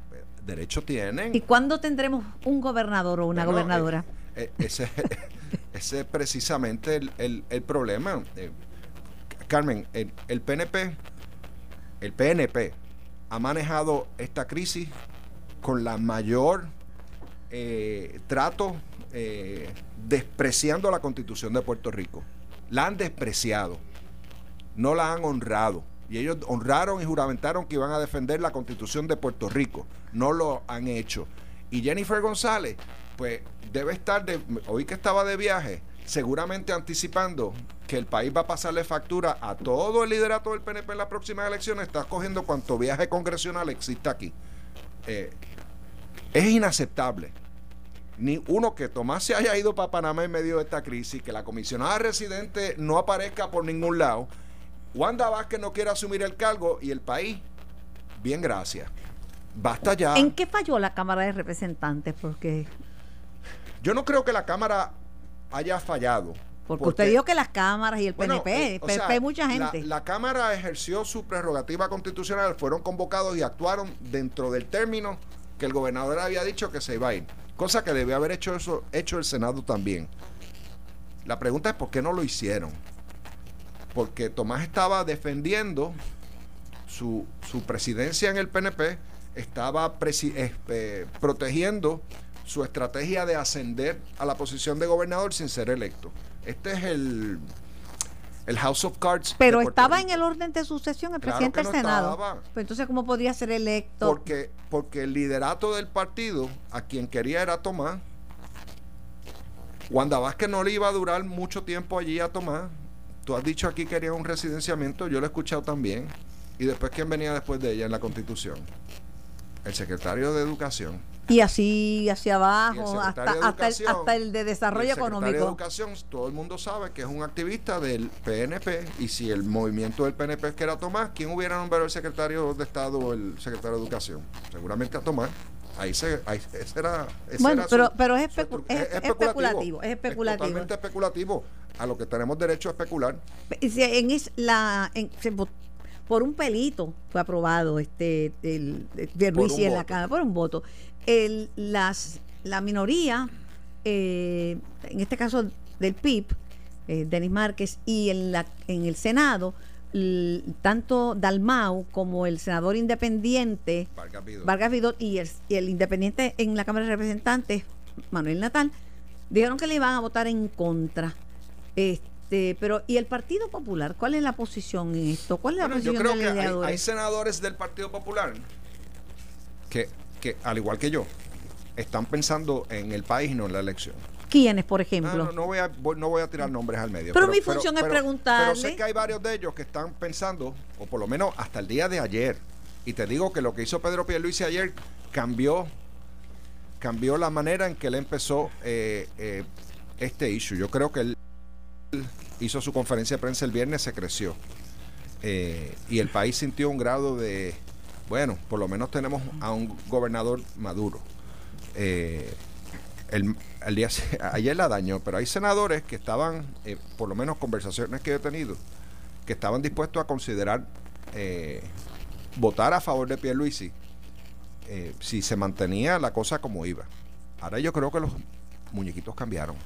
[SPEAKER 4] pues, derecho tienen.
[SPEAKER 2] ¿Y cuándo tendremos un gobernador o una
[SPEAKER 4] Bueno,
[SPEAKER 2] gobernadora?
[SPEAKER 4] eh, eh, ese, ese es precisamente el, el- el problema. Carmen, el, el PNP, el PNP ha manejado esta crisis con la mayor eh, trato, eh, despreciando la constitución de Puerto Rico. La han despreciado, no la han honrado. Y ellos honraron y juramentaron que iban a defender la constitución de Puerto Rico. No lo han hecho. Y Jennifer González, pues debe estar, de, hoy que estaba de viaje, seguramente anticipando que el país va a pasarle factura a todo el liderato del PNP en las próximas elecciones, está cogiendo cuanto viaje congresional existe aquí. Eh, es inaceptable. Ni uno que Tomás se haya ido para Panamá en medio de esta crisis, que la comisionada residente no aparezca por ningún lado, Wanda Vázquez no quiere asumir el cargo y el país, bien gracias. Basta ya.
[SPEAKER 2] ¿En qué falló la Cámara de Representantes? Porque,
[SPEAKER 4] Yo no creo que la Cámara haya fallado.
[SPEAKER 2] porque usted dijo que las cámaras y el
[SPEAKER 4] Bueno,
[SPEAKER 2] PNP,
[SPEAKER 4] eh, o sea,
[SPEAKER 2] mucha
[SPEAKER 4] la-
[SPEAKER 2] gente.
[SPEAKER 4] La, Cámara ejerció su prerrogativa constitucional, fueron convocados y actuaron dentro del término que el gobernador había dicho que se iba a ir. Cosa que debió haber hecho eso, hecho el Senado también. La pregunta es por qué no lo hicieron. Porque Tomás estaba defendiendo su, su presidencia en el PNP, estaba eh, protegiendo su estrategia de ascender a la posición de gobernador sin ser electo. Este es el, el House of Cards.
[SPEAKER 2] Pero estaba en el orden de sucesión el
[SPEAKER 4] Claro
[SPEAKER 2] presidente del
[SPEAKER 4] no
[SPEAKER 2] Senado.
[SPEAKER 4] estaba.
[SPEAKER 2] Pues entonces, ¿cómo podría ser electo?
[SPEAKER 4] Porque, porque el liderato del partido, a quien quería era Tomás. Wanda Vázquez no le iba a durar mucho tiempo allí a Tomás. Tú has dicho aquí que quería un residenciamiento, yo lo he escuchado también. Y después, ¿quién venía después de ella en la constitución? El secretario de Educación.
[SPEAKER 2] Y así hacia abajo, hasta, el, hasta el de desarrollo
[SPEAKER 4] el secretario de
[SPEAKER 2] económico.
[SPEAKER 4] Educación, todo el mundo sabe que es un activista del PNP. Y si el movimiento del PNP es que era Tomás, ¿quién hubiera nombrado el secretario de Estado o el secretario de Educación? Seguramente a Tomás. Ahí se, ahí, ese era, ese
[SPEAKER 2] Bueno,
[SPEAKER 4] era
[SPEAKER 2] pero- pero es
[SPEAKER 4] su
[SPEAKER 2] especu-
[SPEAKER 4] estru-
[SPEAKER 2] es- es especulativo, es especulativo.
[SPEAKER 4] totalmente especulativo. A lo que tenemos derecho a especular.
[SPEAKER 2] Y si En es la, en- se por un pelito fue aprobado este el, el
[SPEAKER 4] un
[SPEAKER 2] en la. Cámara, por un voto. El, las, la minoría, eh, en este caso del PIB, eh, Denis Márquez, y en, la, en el Senado, l- tanto Dalmau como el senador independiente
[SPEAKER 4] Vargas
[SPEAKER 2] Vidot y el, y el independiente en la Cámara de Representantes, Manuel Natal, dijeron que le iban a votar en contra. Eh, Este, pero ¿y el Partido Popular? ¿Cuál es la posición en esto? ¿Cuál es la
[SPEAKER 4] Bueno, yo
[SPEAKER 2] posición
[SPEAKER 4] creo
[SPEAKER 2] de
[SPEAKER 4] que hay, hay senadores del Partido Popular que, que, al igual que yo, están pensando en el país y no en la elección.
[SPEAKER 2] ¿Quiénes, por ejemplo?
[SPEAKER 4] no, no voy a, voy- no voy a tirar nombres al medio.
[SPEAKER 2] Pero mi función es preguntarle.
[SPEAKER 4] Pero sé que hay varios de ellos que están pensando, o por lo menos hasta el día de ayer, y te digo que lo que hizo Pedro Pierluisi ayer cambió cambió la manera en que él empezó eh, eh, este issue. Yo creo que él hizo su conferencia de prensa el viernes, se creció. Eh, y el país sintió un grado de, bueno, por lo menos tenemos a un gobernador maduro. Eh, el, día, ayer la dañó, pero hay senadores que estaban, eh, por lo menos conversaciones que he tenido, que estaban dispuestos a considerar votar a favor de Pierluisi si se mantenía la cosa como iba. Ahora yo creo que los muñequitos cambiaron.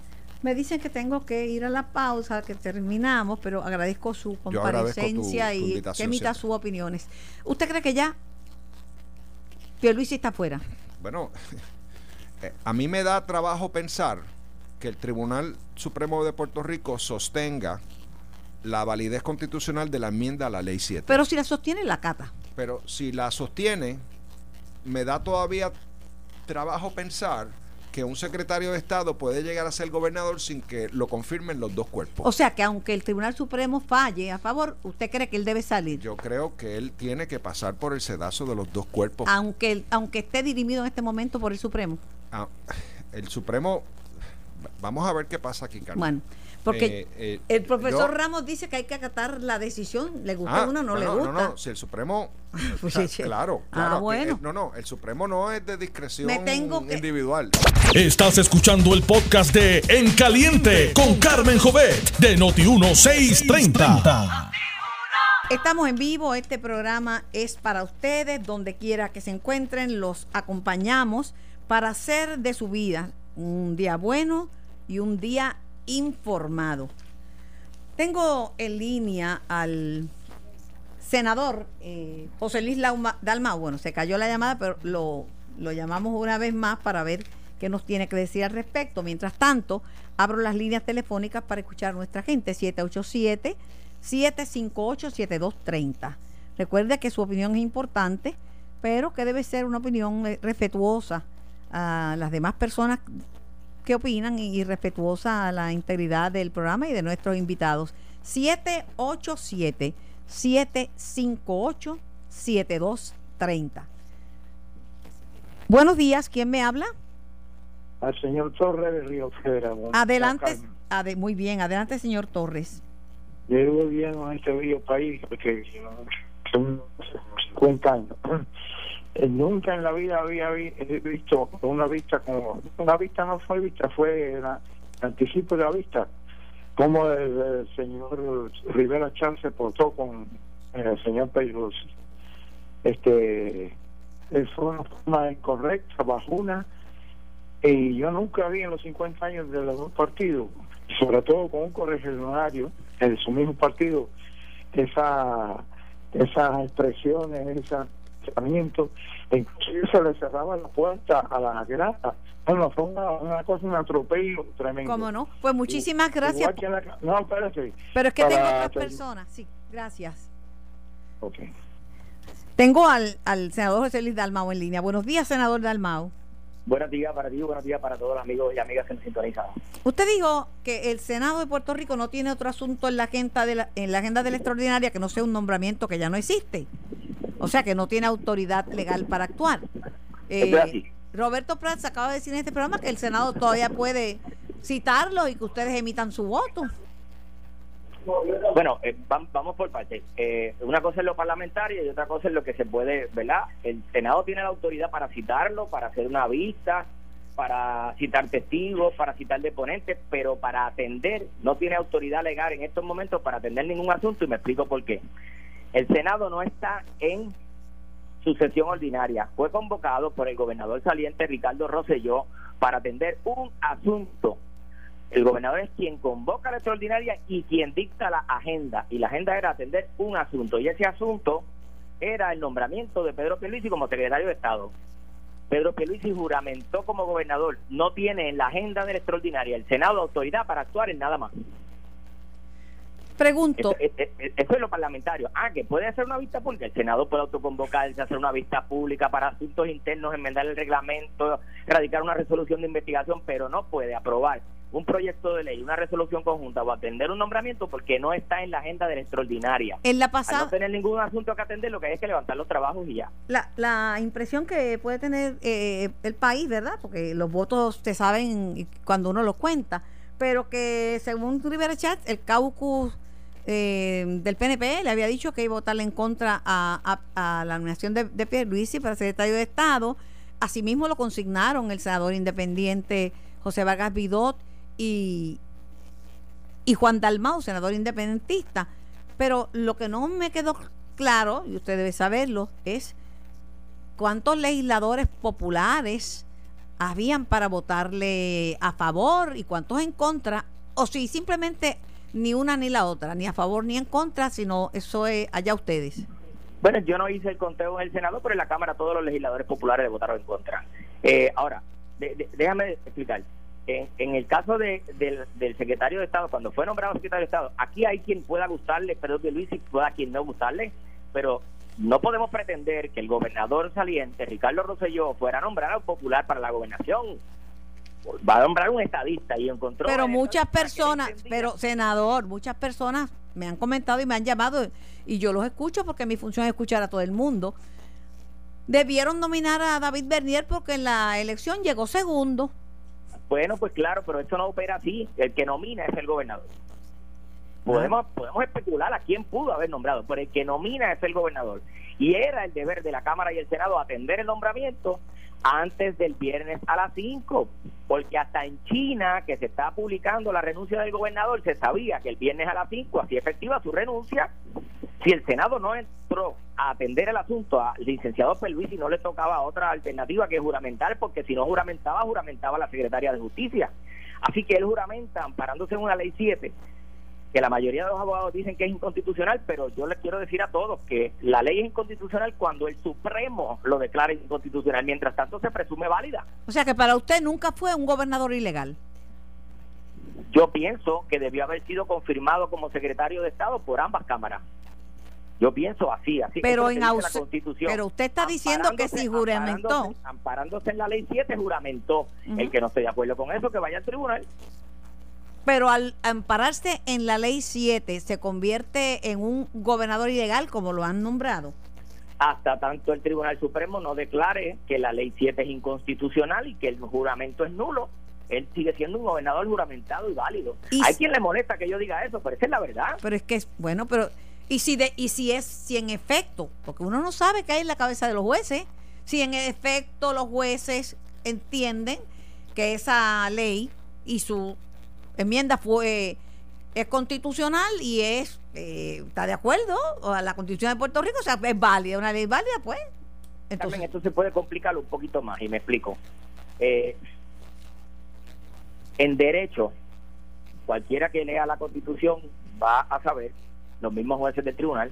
[SPEAKER 2] Me dicen que tengo que ir a la pausa, que terminamos, pero agradezco su
[SPEAKER 4] Yo agradezco tu-
[SPEAKER 2] comparecencia
[SPEAKER 4] tu
[SPEAKER 2] y que emita
[SPEAKER 4] siempre.
[SPEAKER 2] sus opiniones. ¿Usted cree que ya Pierluisi está fuera?
[SPEAKER 4] Bueno, eh, a mí me da trabajo pensar que el Tribunal Supremo de Puerto Rico sostenga la validez constitucional de la enmienda a la Ley 7.
[SPEAKER 2] Pero si la sostiene la cata.
[SPEAKER 4] Pero si la sostiene, me da todavía trabajo pensar que un secretario de Estado puede llegar a ser gobernador sin que lo confirmen los dos cuerpos.
[SPEAKER 2] O sea que aunque el Tribunal Supremo falle a favor, ¿usted cree que él debe salir?
[SPEAKER 4] Yo creo que él tiene que pasar por el sedazo de los dos cuerpos.
[SPEAKER 2] Aunque, aunque esté dirimido en este momento por el Supremo.
[SPEAKER 4] Ah, el Supremo, vamos a ver qué pasa aquí, Carmen.
[SPEAKER 2] Bueno, porque
[SPEAKER 4] Eh, eh,
[SPEAKER 2] el profesor
[SPEAKER 4] yo-
[SPEAKER 2] Ramos dice que hay que acatar la decisión. ¿Le gusta
[SPEAKER 4] Ah,
[SPEAKER 2] a uno o no, le
[SPEAKER 4] no,
[SPEAKER 2] gusta?
[SPEAKER 4] No, no, si el Supremo.
[SPEAKER 2] Pues,
[SPEAKER 4] o sea,
[SPEAKER 2] sí.
[SPEAKER 4] claro,
[SPEAKER 2] Ah,
[SPEAKER 4] claro. aquí,
[SPEAKER 2] bueno.
[SPEAKER 4] eh, no, no, el Supremo no es de discreción
[SPEAKER 2] Me tengo que-
[SPEAKER 4] individual.
[SPEAKER 1] Estás escuchando el podcast de En Caliente con Carmen Jovet de Noti1630.
[SPEAKER 2] Estamos en vivo, este programa es para ustedes, donde quiera que se encuentren, los acompañamos para hacer de su vida un día bueno y un día informado. Tengo en línea al senador eh, José Luis Dalmau. Bueno, se cayó la llamada, pero lo, lo llamamos una vez más para ver qué nos tiene que decir al respecto. Mientras tanto, abro las líneas telefónicas para escuchar a nuestra gente, 787-758-7230. Recuerde que su opinión es importante, pero que debe ser una opinión eh, respetuosa a las demás personas que opinan y respetuosa a la integridad del programa y de nuestros invitados. 787-758-7230. Buenos días, ¿quién me habla?
[SPEAKER 5] al señor Torres de Río Federal.
[SPEAKER 2] Adelante, ade- muy bien, adelante señor Torres.
[SPEAKER 5] Yo vivo viviendo en este bello país porque son 50 años. Eh, Nunca en la vida había he visto una vista como una vista no fue vista, fue el anticipo de la vista, como el, señor Rivera Chan se portó con el señor Peirossi. Este, eh, fue una forma incorrecta, bajuna, y yo nunca vi en los 50 años de los dos partidos, sobre todo con un correligionario de su mismo partido, esa, esas expresiones, ese pensamiento, e inclusive se le cerraba la puerta a la grada. Bueno, fue una, una cosa, un atropello tremendo.
[SPEAKER 2] ¿Cómo no? Pues muchísimas
[SPEAKER 5] Igual
[SPEAKER 2] gracias.
[SPEAKER 5] la- no, espérate.
[SPEAKER 2] Pero es que tengo otras personas. Sí, gracias.
[SPEAKER 5] Ok.
[SPEAKER 2] Tengo al, al senador José Luis Dalmau en línea. Buenos días, senador Dalmau.
[SPEAKER 6] Buenos días para ti, buenos días para todos los amigos y amigas que nos sintonizan.
[SPEAKER 2] Usted dijo que el Senado de Puerto Rico no tiene otro asunto en la agenda de la, en la agenda de la extraordinaria que no sea un nombramiento que ya no existe. O sea, que no tiene autoridad legal para actuar. Eh. Roberto Prats acaba de decir en este programa que el Senado todavía puede citarlo y que ustedes emitan su voto.
[SPEAKER 6] Bueno, eh, vam- vamos por partes. Eh, una cosa es lo parlamentario y otra cosa es lo que se puede, ¿verdad? El Senado tiene la autoridad para citarlo, para hacer una vista, para citar testigos, para citar deponentes, pero para atender, no tiene autoridad legal en estos momentos para atender ningún asunto y me explico por qué. El Senado no está en su sesión ordinaria. Fue convocado por el gobernador saliente Ricardo Rosselló para atender un asunto. El gobernador es quien convoca la extraordinaria y quien dicta la agenda. Y la agenda era atender un asunto. Y ese asunto era el nombramiento de Pedro Pierluisi como secretario de Estado. Pedro Pierluisi juramentó como gobernador. No tiene en la agenda de la extraordinaria el Senado autoridad para actuar en nada más.
[SPEAKER 2] Pregunto.
[SPEAKER 6] Eso, eso, es lo parlamentario. Ah, que puede hacer una vista pública. El Senado puede autoconvocarse, hacer una vista pública para asuntos internos, enmendar el reglamento, radicar una resolución de investigación, pero no puede aprobar un proyecto de ley, una resolución conjunta o atender un nombramiento porque no está en la agenda de la extraordinaria.
[SPEAKER 2] En la pasada.
[SPEAKER 6] no tener ningún asunto que atender, lo que hay es que levantar los trabajos y ya.
[SPEAKER 2] La, la impresión que puede tener eh, el país, ¿verdad? Porque los votos se saben cuando uno los cuenta, pero que según Rivera Chat, el caucus eh, del PNP le había dicho que iba a votarle en contra a, la nominación de, de Pierluisi para secretario de Estado. Asimismo lo consignaron el senador independiente José Vargas Vidot y, y Juan Dalmau, senador independentista. Pero lo que no me quedó claro, y usted debe saberlo, es cuántos legisladores populares habían para votarle a favor y cuántos en contra, o si simplemente ni una ni la otra, ni a favor ni en contra, sino eso es allá ustedes.
[SPEAKER 6] Bueno, yo no hice el conteo en el Senado, pero en la Cámara todos los legisladores populares votaron en contra. Eh, ahora, déjame explicar en, el caso de, del, secretario de Estado, cuando fue nombrado secretario de Estado, aquí hay quien pueda gustarle, pero de Luis y pueda quien no gustarle, pero no podemos pretender que el gobernador saliente, Ricardo Rosselló, fuera a popular para la gobernación. Va a nombrar un estadista y encontró...
[SPEAKER 2] Pero muchas personas, pero senador, muchas personas me han comentado y me han llamado y yo los escucho porque mi función es escuchar a todo el mundo. Debieron nominar a David Bernier porque en la elección llegó segundo.
[SPEAKER 6] Bueno, pues claro, pero esto no opera así. El que nomina es el gobernador. Podemos, podemos especular a quién pudo haber nombrado, pero el que nomina es el gobernador. Y era el deber de la Cámara y el Senado atender el nombramiento antes del viernes a las 5, porque hasta en China, que se está publicando la renuncia del gobernador, se sabía que el viernes a las 5 hacía efectiva su renuncia. Si el Senado no entró a atender el asunto al licenciado y no le tocaba otra alternativa que juramentar, porque si no juramentaba, juramentaba la secretaria de Justicia. Así que él juramenta, amparándose en una ley 7, que la mayoría de los abogados dicen que es inconstitucional, pero yo les quiero decir a todos que la ley es inconstitucional cuando el Supremo lo declara inconstitucional, mientras tanto se presume válida.
[SPEAKER 2] O sea que para usted nunca fue un gobernador ilegal.
[SPEAKER 6] Yo pienso que debió haber sido confirmado como secretario de Estado por ambas cámaras. Yo pienso así, así
[SPEAKER 2] pero en la Constitución. Pero usted está diciendo que si juramentó.
[SPEAKER 6] Amparándose, en la ley 7, juramentó. El que no esté de acuerdo con eso, que vaya al tribunal.
[SPEAKER 2] Pero al ampararse en la ley 7, ¿se convierte en un gobernador ilegal como lo han nombrado?
[SPEAKER 6] Hasta tanto el Tribunal Supremo no declare que la ley 7 es inconstitucional y que el juramento es nulo, él sigue siendo un gobernador juramentado y válido. Hay quien le molesta que yo diga eso, pero esa es la verdad.
[SPEAKER 2] Pero es que es bueno, pero y si de y si es si en efecto, porque uno no sabe qué hay en la cabeza de los jueces, si en efecto los jueces entienden que esa ley y su enmienda fue es constitucional y es eh, está de acuerdo a la constitución de Puerto Rico, o sea, es válida, una ley válida, pues.
[SPEAKER 6] Entonces, esto se puede complicar un poquito más y me explico. Eh, en derecho, cualquiera que lea la constitución va a saber, los mismos jueces del tribunal,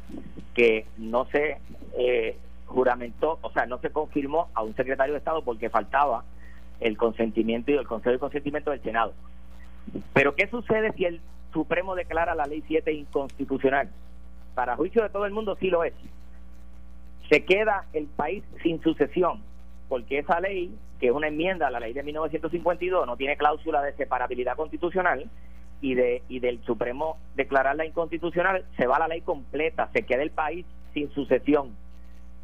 [SPEAKER 6] que no se eh, juramentó, o sea, no se confirmó a un secretario de Estado porque faltaba el consentimiento y el consejo de consentimiento del Senado. Pero ¿qué sucede si el Supremo declara la ley 7 inconstitucional? Para juicio de todo el mundo sí lo es. Se queda el país sin sucesión, porque esa ley, que es una enmienda a la ley de 1952, no tiene cláusula de separabilidad constitucional, y, de, y del Supremo declararla inconstitucional, se va la ley completa, se queda el país sin sucesión.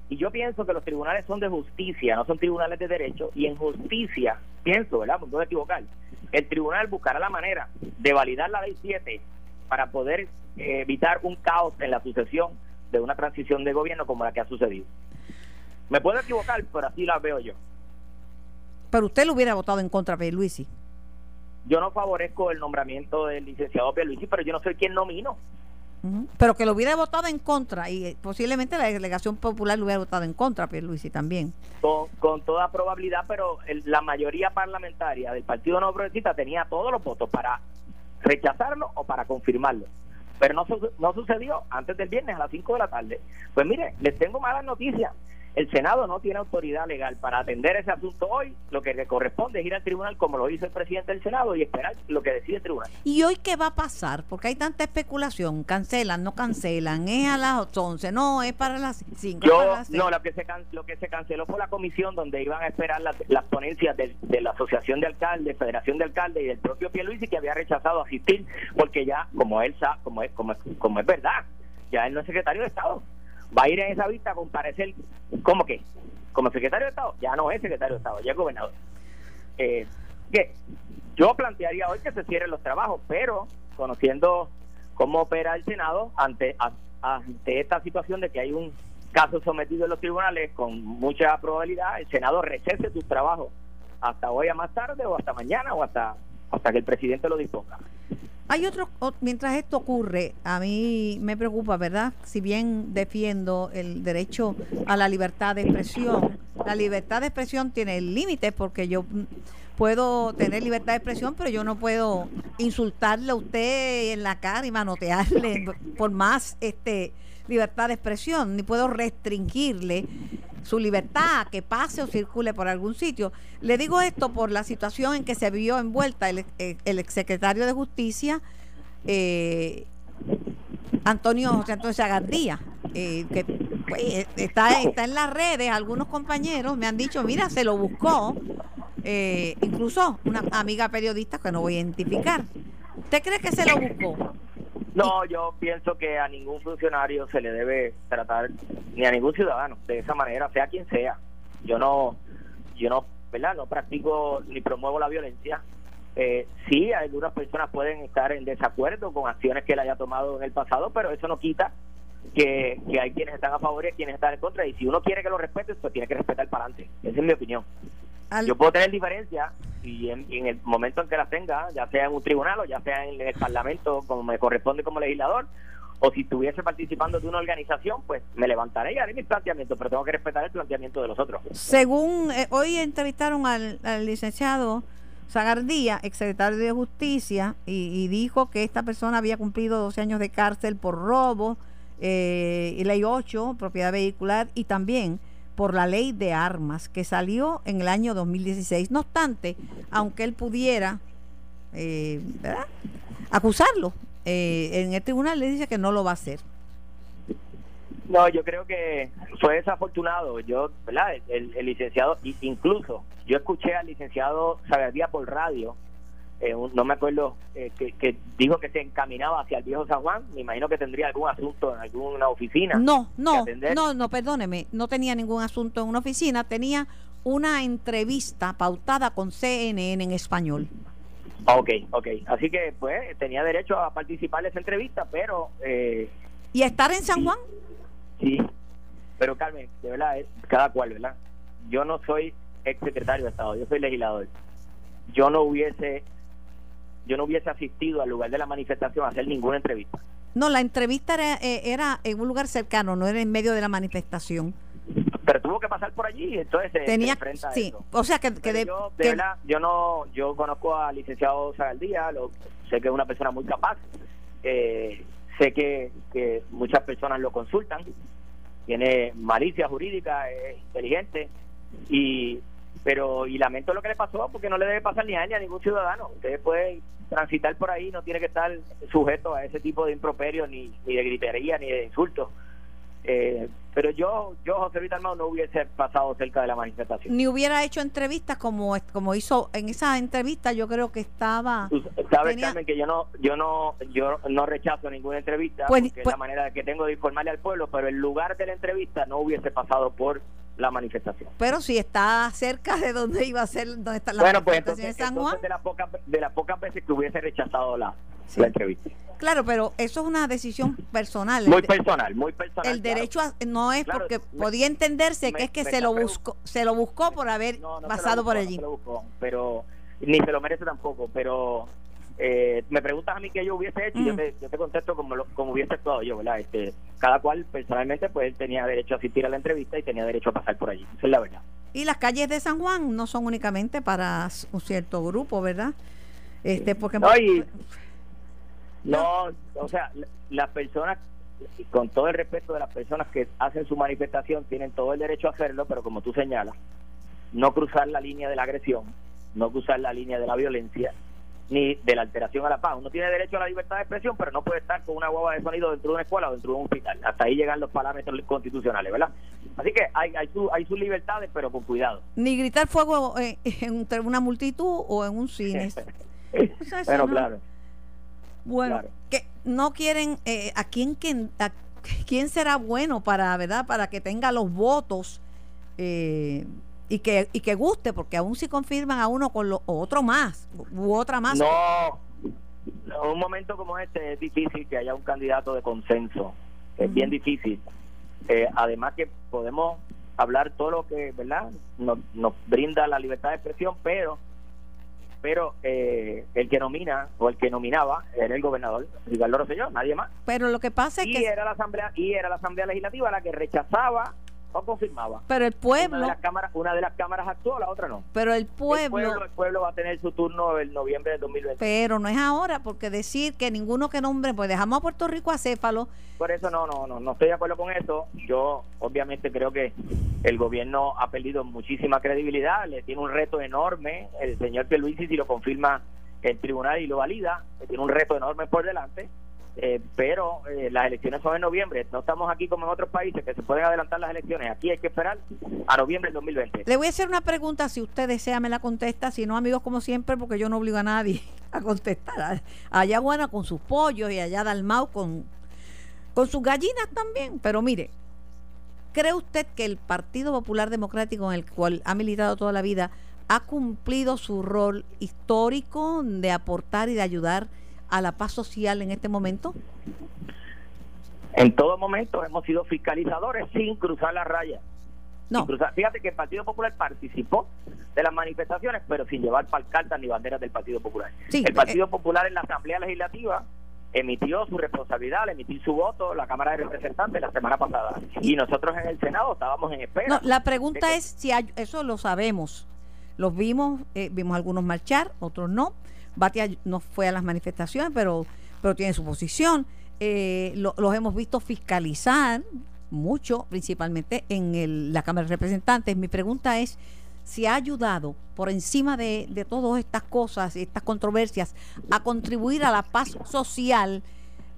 [SPEAKER 6] Y yo pienso que los tribunales son de justicia, no son tribunales de derecho, y en justicia, pienso, ¿verdad? No equivocar, el tribunal buscará la manera de validar la ley 7 para poder eh, evitar un caos en la sucesión de una transición de gobierno como la que ha sucedido. Me puedo equivocar, pero así la veo yo.
[SPEAKER 2] Pero usted lo hubiera votado en contra de Luisi.
[SPEAKER 6] Yo no favorezco el nombramiento del licenciado Pierluisi, pero yo no soy quien nomino.
[SPEAKER 2] Pero que lo hubiera votado en contra y eh, posiblemente la delegación popular lo hubiera votado en contra, Pierluisi también.
[SPEAKER 6] Con, toda probabilidad, pero la mayoría parlamentaria del Partido No Progresista tenía todos los votos para rechazarlo o para confirmarlo. Pero no, no sucedió antes del viernes a las 5 de la tarde. Pues mire, les tengo malas noticias. El Senado no tiene autoridad legal para atender ese asunto hoy. Lo que le corresponde es ir al tribunal como lo hizo el presidente del Senado y esperar lo que decide el tribunal.
[SPEAKER 2] ¿Y hoy qué va a pasar? Porque hay tanta especulación. Cancelan, no cancelan. Es a las 11, no, es para las 5.
[SPEAKER 6] Yo, no, lo que, se lo que se canceló fue la comisión donde iban a esperar las, las ponencias de, la Asociación de Alcaldes, Federación de Alcaldes y del propio Pierluisi que había rechazado asistir porque ya, como él sabe, como es, como, como es verdad, ya él no es secretario de Estado va a ir en esa vista a comparecer, ¿cómo que? Como secretario de Estado, ya no es secretario de Estado, ya es gobernador. Eh, que yo plantearía hoy que se cierren los trabajos, pero conociendo cómo opera el Senado ante, ante esta situación de que hay un caso sometido en los tribunales con mucha probabilidad, el Senado recese sus trabajos hasta hoy a más tarde o hasta mañana o hasta, hasta que el presidente lo disponga.
[SPEAKER 2] Hay otro, mientras esto ocurre, a mí me preocupa, ¿verdad? Si bien defiendo el derecho a la libertad de expresión, la libertad de expresión tiene límites porque yo puedo tener libertad de expresión, pero yo no puedo insultarle a usted en la cara y manotearle por más este libertad de expresión, ni puedo restringirle su libertad que pase o circule por algún sitio. Le digo esto por la situación en que se vio envuelta el, eh, el exsecretario de Justicia, eh, Antonio José Antonio Sagardía, eh, que pues, está, está en las redes, algunos compañeros me han dicho, mira, se lo buscó, incluso una amiga periodista que no voy a identificar. ¿Usted cree que se lo buscó?
[SPEAKER 6] No, yo pienso que a ningún funcionario se le debe tratar, ni a ningún ciudadano, de esa manera, sea quien sea. Yo no, yo no, ¿verdad? No practico ni promuevo la violencia. Eh, sí, algunas personas pueden estar en desacuerdo con acciones que él haya tomado en el pasado, pero eso no quita que, que hay quienes están a favor y quienes están en contra. Y si uno quiere que lo respete, pues tiene que respetar para adelante. Esa es mi opinión. Yo puedo tener diferencias y en, el momento en que las tenga, ya sea en un tribunal o ya sea en el Parlamento, como me corresponde como legislador, o si estuviese participando de una organización, pues me levantaré y haré mis planteamientos, pero tengo que respetar el planteamiento de los otros.
[SPEAKER 2] Según eh, hoy entrevistaron al, licenciado Zagardía, exsecretario de Justicia, y, dijo que esta persona había cumplido 12 años de cárcel por robo, eh, y ley 8, propiedad vehicular, y también por la ley de armas que salió en el año 2016. No obstante, aunque él pudiera eh, acusarlo, eh, en el tribunal le dice que no lo va a hacer.
[SPEAKER 6] No, yo creo que fue desafortunado. Yo, ¿verdad? El, licenciado, incluso yo escuché al licenciado Sagardía por radio eh, no me acuerdo, eh, que, dijo que se encaminaba hacia el viejo San Juan. Me imagino que tendría algún asunto en alguna oficina.
[SPEAKER 2] No, no, no, no, perdóneme, no tenía ningún asunto en una oficina, tenía una entrevista pautada con CNN en español.
[SPEAKER 6] Ok, ok. Así que, pues, tenía derecho a participar en esa entrevista, pero... Eh,
[SPEAKER 2] ¿Y estar en San Juan?
[SPEAKER 6] Sí, pero Carmen, de verdad, cada cual, ¿verdad? Yo no soy ex secretario de Estado, yo soy legislador. Yo no hubiese yo no hubiese asistido al lugar de la manifestación a hacer ninguna entrevista.
[SPEAKER 2] No, la entrevista era, eh, era en un lugar cercano, no era en medio de la manifestación.
[SPEAKER 6] Pero tuvo que pasar por allí, entonces
[SPEAKER 2] Tenía, sí, o sea que, de,
[SPEAKER 6] yo, verdad, yo no, yo conozco al licenciado Zagaldía, lo, sé que es una persona muy capaz, eh, sé que, que muchas personas lo consultan, tiene malicia jurídica, es inteligente y pero y lamento lo que le pasó porque no le debe pasar ni a él ni a ningún ciudadano. Ustedes pueden transitar por ahí, no tiene que estar sujeto a ese tipo de improperio ni, ni de gritería ni de insultos. Eh, pero yo, yo José Luis no hubiese pasado cerca de la manifestación.
[SPEAKER 2] Ni hubiera hecho entrevistas como como hizo en esa entrevista. Yo creo que estaba.
[SPEAKER 6] Sabes, que yo no, yo no, yo no rechazo ninguna entrevista pues, porque es la pues manera que tengo de informarle al pueblo. Pero el lugar de la entrevista no hubiese pasado por la manifestación.
[SPEAKER 2] Pero si está cerca de donde iba a ser, donde está la
[SPEAKER 6] bueno, pues entonces, San Juan. de las pocas de las pocas veces que hubiese rechazado la, entrevista.
[SPEAKER 2] Claro, pero eso es una decisión personal.
[SPEAKER 6] Muy personal, muy personal.
[SPEAKER 2] El derecho no es porque podía entenderse que es que se lo buscó, se lo buscó por haber pasado por allí.
[SPEAKER 6] pero ni se lo merece tampoco, pero eh, me preguntas a mí qué yo hubiese hecho y yo mm. te, yo te contesto como, como hubiese actuado yo, ¿verdad? Este, cada cual personalmente pues tenía derecho a asistir a la entrevista y tenía derecho a pasar por allí, esa es la verdad.
[SPEAKER 2] Y las calles de San Juan no son únicamente para un cierto grupo, ¿verdad? Este, porque
[SPEAKER 6] no, no, o sea, las personas con todo el respeto de las personas que hacen su manifestación, tienen todo el derecho a hacerlo, pero como tú señalas, no cruzar la línea de la agresión, no cruzar la línea de la violencia, ni de la alteración a la paz. Uno tiene derecho a la libertad de expresión, pero no puede estar con una guagua de sonido dentro de una escuela o dentro de un hospital. Hasta ahí llegan los parámetros constitucionales, ¿verdad? Así que hay, hay, su, hay sus libertades, pero con cuidado.
[SPEAKER 2] Ni gritar fuego en, entre una multitud o en un cine.
[SPEAKER 6] bueno, claro.
[SPEAKER 2] Bueno, que no quieren, eh, ¿a quién a quién será bueno para, verdad, para que tenga los votos eh, y que y que guste, porque aún si confirman a uno con lo, otro más u otra más.
[SPEAKER 6] No, en un momento como este es difícil que haya un candidato de consenso, es bien difícil. Eh, además que podemos hablar todo lo que, ¿verdad? Nos, nos brinda la libertad de expresión, pero pero eh, el que nomina o el que nominaba era el gobernador Ricardo Rosselló, nadie más.
[SPEAKER 2] Pero lo que pasa es
[SPEAKER 6] y
[SPEAKER 2] que
[SPEAKER 6] era la asamblea y era la asamblea legislativa la que rechazaba o confirmaba.
[SPEAKER 2] Pero el pueblo.
[SPEAKER 6] Una de las cámaras, una de las cámaras actuó, la otra no.
[SPEAKER 2] Pero el pueblo,
[SPEAKER 6] el pueblo. va a tener su turno el noviembre de 2020.
[SPEAKER 2] Pero no es ahora, porque decir que ninguno que nombre, pues dejamos a Puerto Rico a céfalo.
[SPEAKER 6] Por eso no, no, no, no estoy de acuerdo con eso. Yo, obviamente, creo que el gobierno ha perdido muchísima credibilidad, le tiene un reto enorme. El señor Pierluisi, si lo confirma el tribunal y lo valida, le tiene un reto enorme por delante eh, pero eh, las elecciones son en noviembre. No estamos aquí como en otros países que se pueden adelantar las elecciones. Aquí hay que esperar a noviembre del 2020.
[SPEAKER 2] Le voy a hacer una pregunta. Si usted desea, me la contesta. Si no, amigos, como siempre, porque yo no obligo a nadie a contestar. Allá, bueno, con sus pollos y allá Dalmau con, con sus gallinas también. Pero mire, ¿cree usted que el Partido Popular Democrático, en el cual ha militado toda la vida, ha cumplido su rol histórico de aportar y de ayudar? A la paz social en este momento?
[SPEAKER 6] En todo momento hemos sido fiscalizadores sin cruzar la raya.
[SPEAKER 2] No.
[SPEAKER 6] Fíjate que el Partido Popular participó de las manifestaciones, pero sin llevar palcartas ni banderas del Partido Popular. el Partido eh, Popular en la Asamblea Legislativa emitió su responsabilidad al emitir su voto la Cámara de Representantes la semana pasada. Y nosotros en el Senado estábamos en espera.
[SPEAKER 2] No, la pregunta es si eso lo sabemos. Los vimos, eh, vimos algunos marchar, otros no. Batia no fue a las manifestaciones, pero, pero tiene su posición. Eh, los hemos visto fiscalizar mucho, principalmente en la Cámara de Representantes. Mi pregunta es si ha ayudado por encima de, de todas estas cosas, estas controversias, a contribuir a la paz social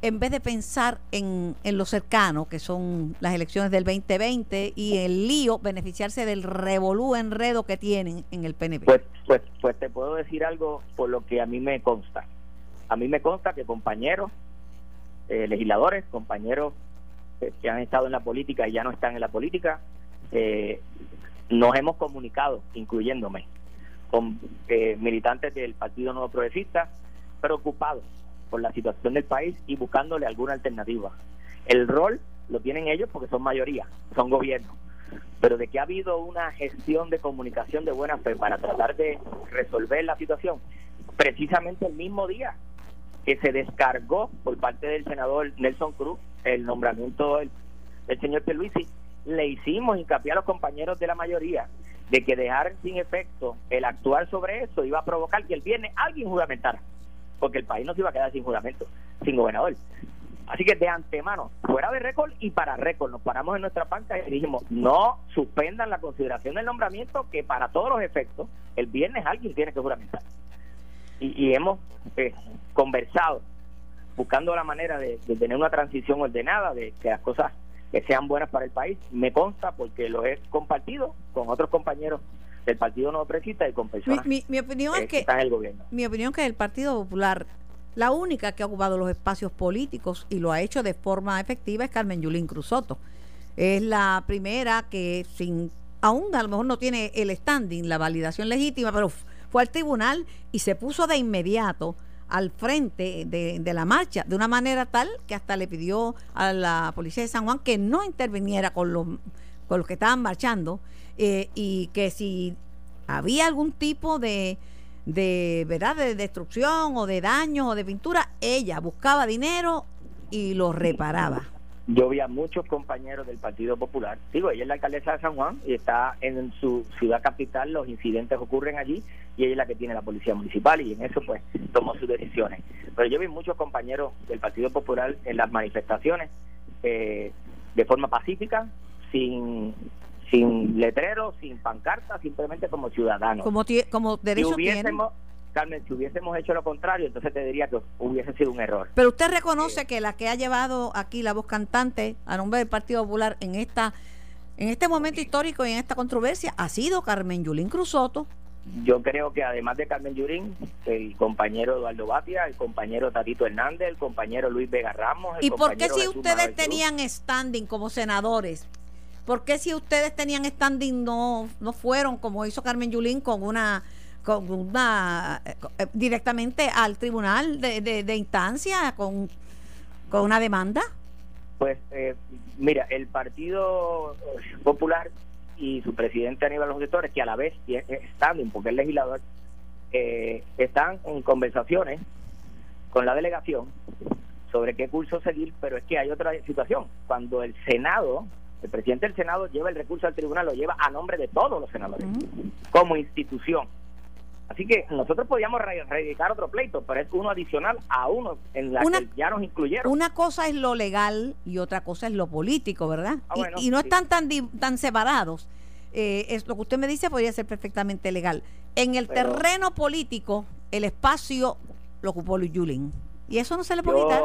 [SPEAKER 2] en vez de pensar en, en lo cercano, que son las elecciones del 2020 y el lío, beneficiarse del revolú enredo que tienen en el PNP?
[SPEAKER 6] Pues, pues, pues te puedo decir algo por lo que a mí me consta. A mí me consta que compañeros eh, legisladores, compañeros eh, que han estado en la política y ya no están en la política, eh, nos hemos comunicado, incluyéndome, con militantes del Partido Nuevo Progresista, preocupados por la situación del país y buscándole alguna alternativa. El rol lo tienen ellos porque son mayoría, son gobiernos. Pero de que ha habido una gestión de comunicación de buena fe para tratar de resolver la situación, precisamente el mismo día que se descargó por parte del senador Nelson Cruz el nombramiento del, señor Peluisi, le hicimos hincapié a los compañeros de la mayoría de que dejar sin efecto el actuar sobre eso iba a provocar que el viernes alguien juramentara porque el país no se iba a quedar sin juramento, sin gobernador. Así que de antemano, fuera de récord y para récord, nos paramos en nuestra banca y dijimos, no suspendan la consideración del nombramiento, que para todos los efectos, el viernes alguien tiene que juramentar. Y, hemos eh, conversado, buscando la manera de, de, tener una transición ordenada, de que las cosas que sean buenas para el país. Me consta porque lo he compartido con otros compañeros del Partido No Progresista y con personas
[SPEAKER 2] mi, opinión es que,
[SPEAKER 6] están en el gobierno.
[SPEAKER 2] Mi opinión es que el Partido Popular, la única que ha ocupado los espacios políticos y lo ha hecho de forma efectiva es Carmen Yulín Cruzoto. Es la primera que sin aún a lo mejor no tiene el standing, la validación legítima, pero fue al tribunal y se puso de inmediato al frente de, de, la marcha, de una manera tal que hasta le pidió a la policía de San Juan que no interviniera con los, con los que estaban marchando eh, y que si había algún tipo de, de, ¿verdad? de destrucción o de daño o de pintura, ella buscaba dinero y lo reparaba.
[SPEAKER 6] Yo vi a muchos compañeros del Partido Popular, digo, ella es la alcaldesa de San Juan y está en su ciudad capital, los incidentes ocurren allí y ella es la que tiene la policía municipal y en eso pues tomó sus decisiones. Pero yo vi muchos compañeros del Partido Popular en las manifestaciones eh, de forma pacífica, sin sin letreros, sin pancartas, simplemente como ciudadanos.
[SPEAKER 2] Como,
[SPEAKER 6] si
[SPEAKER 2] derecho tienen.
[SPEAKER 6] hubiésemos, Carmen, si hubiésemos hecho lo contrario, entonces te diría que hubiese sido un error.
[SPEAKER 2] Pero usted reconoce que la que ha llevado aquí la voz cantante a nombre del Partido Popular en esta en este momento histórico y en esta controversia ha sido Carmen Yulín Cruzoto.
[SPEAKER 6] Yo creo que además de Carmen Yurín, el compañero Eduardo Batia, el compañero Tatito Hernández, el compañero Luis Vega Ramos. el
[SPEAKER 2] ¿Y por qué si ustedes tenían standing como senadores? ¿Por qué si ustedes tenían standing no, no fueron como hizo Carmen Yulín con una con una eh, eh, directamente al tribunal de, de- instancia con, con una demanda?
[SPEAKER 6] Pues eh, mira, el Partido Popular y su presidente Aníbal Los que a la vez es es standing, porque es legislador, eh, están en conversaciones con la delegación sobre qué curso seguir, pero es que hay otra situación. Cuando el Senado, el presidente del Senado lleva el recurso al tribunal, lo lleva a nombre de todos los senadores, como institución. Así que nosotros podíamos re- radicar otro pleito, pero es uno adicional a uno en la
[SPEAKER 2] Una-
[SPEAKER 6] que ya nos incluyeron.
[SPEAKER 2] Una cosa es lo legal y otra cosa es lo político, ¿verdad?
[SPEAKER 6] Ah,
[SPEAKER 2] Y-
[SPEAKER 6] bueno,
[SPEAKER 2] y, no
[SPEAKER 6] sí.
[SPEAKER 2] están tan, tan separados. Eh, es lo que usted me dice podría ser perfectamente legal. En el
[SPEAKER 6] Pero-
[SPEAKER 2] terreno político, el espacio lo ocupó Luis Yulín. Y eso no se le puede quitar.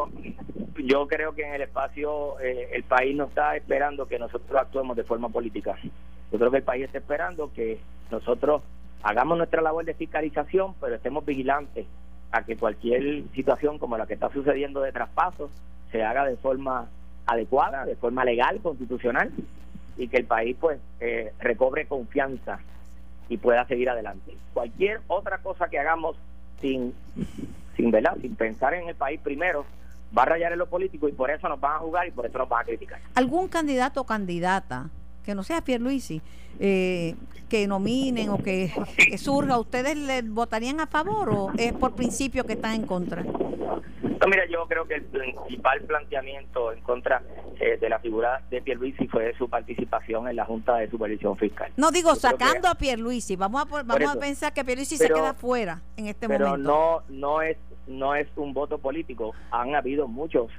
[SPEAKER 6] Yo, creo que en el espacio eh, el país no está esperando que nosotros actuemos de forma política. Yo creo que el país está esperando que nosotros hagamos nuestra labor de fiscalización, pero estemos vigilantes a que cualquier situación como la que está sucediendo de traspaso se haga de forma adecuada, de forma legal, constitucional, y que el país pues eh, recobre confianza y pueda seguir adelante. Cualquier otra cosa que hagamos sin sin ¿verdad? sin pensar en el país primero, va a rayar en lo político y por eso nos van a jugar y por eso nos van a criticar.
[SPEAKER 2] ¿Algún candidato o candidata que no sea Pierluisi eh, que nominen o que, que surja, ¿ustedes le votarían a favor o es por principio que están en contra?
[SPEAKER 6] No, mira, yo creo que el principal planteamiento en contra eh, de la figura de Pierluisi fue su participación en la Junta de Supervisión Fiscal.
[SPEAKER 2] No digo
[SPEAKER 6] Yo creo que-
[SPEAKER 2] sacando a Pierluisi, vamos a, vamos a pensar que Pierluisi se
[SPEAKER 6] Pero-
[SPEAKER 2] queda fuera en este
[SPEAKER 6] pero
[SPEAKER 2] momento.
[SPEAKER 6] no no es no es un voto político. Han habido muchos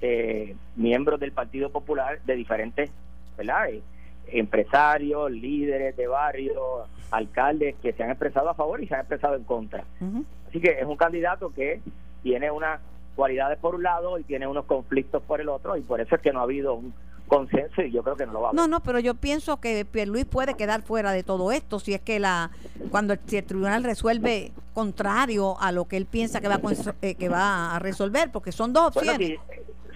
[SPEAKER 6] eh, miembros del Partido Popular de diferentes verdad Eh, empresarios líderes de barrio alcaldes que se han expresado a favor y se han expresado en contra. Así que es un candidato que tiene unas cualidades por un lado y tiene unos conflictos por el otro y por eso es que no ha habido un consenso y yo creo que no lo va a haber
[SPEAKER 2] No, no, pero yo pienso que Pierluis puede quedar fuera de todo esto si es que la cuando el, si el tribunal resuelve contrario a lo que él piensa que va a, eh, que va a resolver, porque son dos
[SPEAKER 6] Bueno,
[SPEAKER 2] opciones.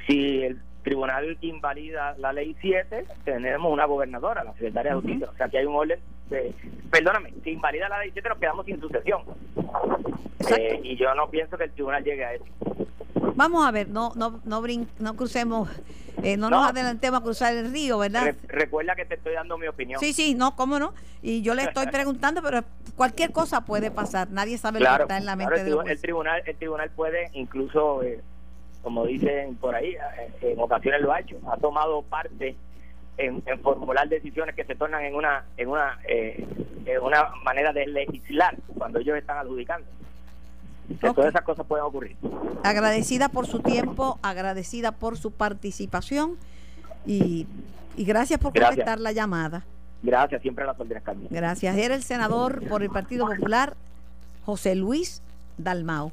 [SPEAKER 6] si, si el tribunal invalida la ley 7, tenemos una gobernadora, la secretaria de justicia. O sea, que hay un orden. De, perdóname, si invalida la ley 7, nos quedamos sin sucesión. Eh, y yo no pienso que el tribunal llegue a eso.
[SPEAKER 2] Vamos a ver, no no no, brin- no crucemos, eh, no, nos
[SPEAKER 6] No.
[SPEAKER 2] adelantemos a cruzar el río, ¿verdad?
[SPEAKER 6] Re- recuerda que te estoy dando mi opinión.
[SPEAKER 2] Sí, sí, no, cómo no. Y yo le estoy preguntando, pero cualquier cosa puede pasar. Nadie sabe lo
[SPEAKER 6] claro,
[SPEAKER 2] que está en la
[SPEAKER 6] claro,
[SPEAKER 2] mente
[SPEAKER 6] el,
[SPEAKER 2] de
[SPEAKER 6] tribu-
[SPEAKER 2] los
[SPEAKER 6] el tribunal el tribunal puede incluso eh, como dicen por ahí eh, en ocasiones lo ha hecho ha tomado parte en, en formular decisiones que se tornan en una en una eh, en una manera de legislar cuando ellos están adjudicando que todas esas cosas pueden ocurrir
[SPEAKER 2] agradecida por su tiempo, agradecida por su participación y, y gracias por
[SPEAKER 6] Gracias.
[SPEAKER 2] contestar la llamada.
[SPEAKER 6] gracias siempre a las órdenes Carmen
[SPEAKER 2] Gracias. Era el senador por el Partido Popular, José Luis Dalmao.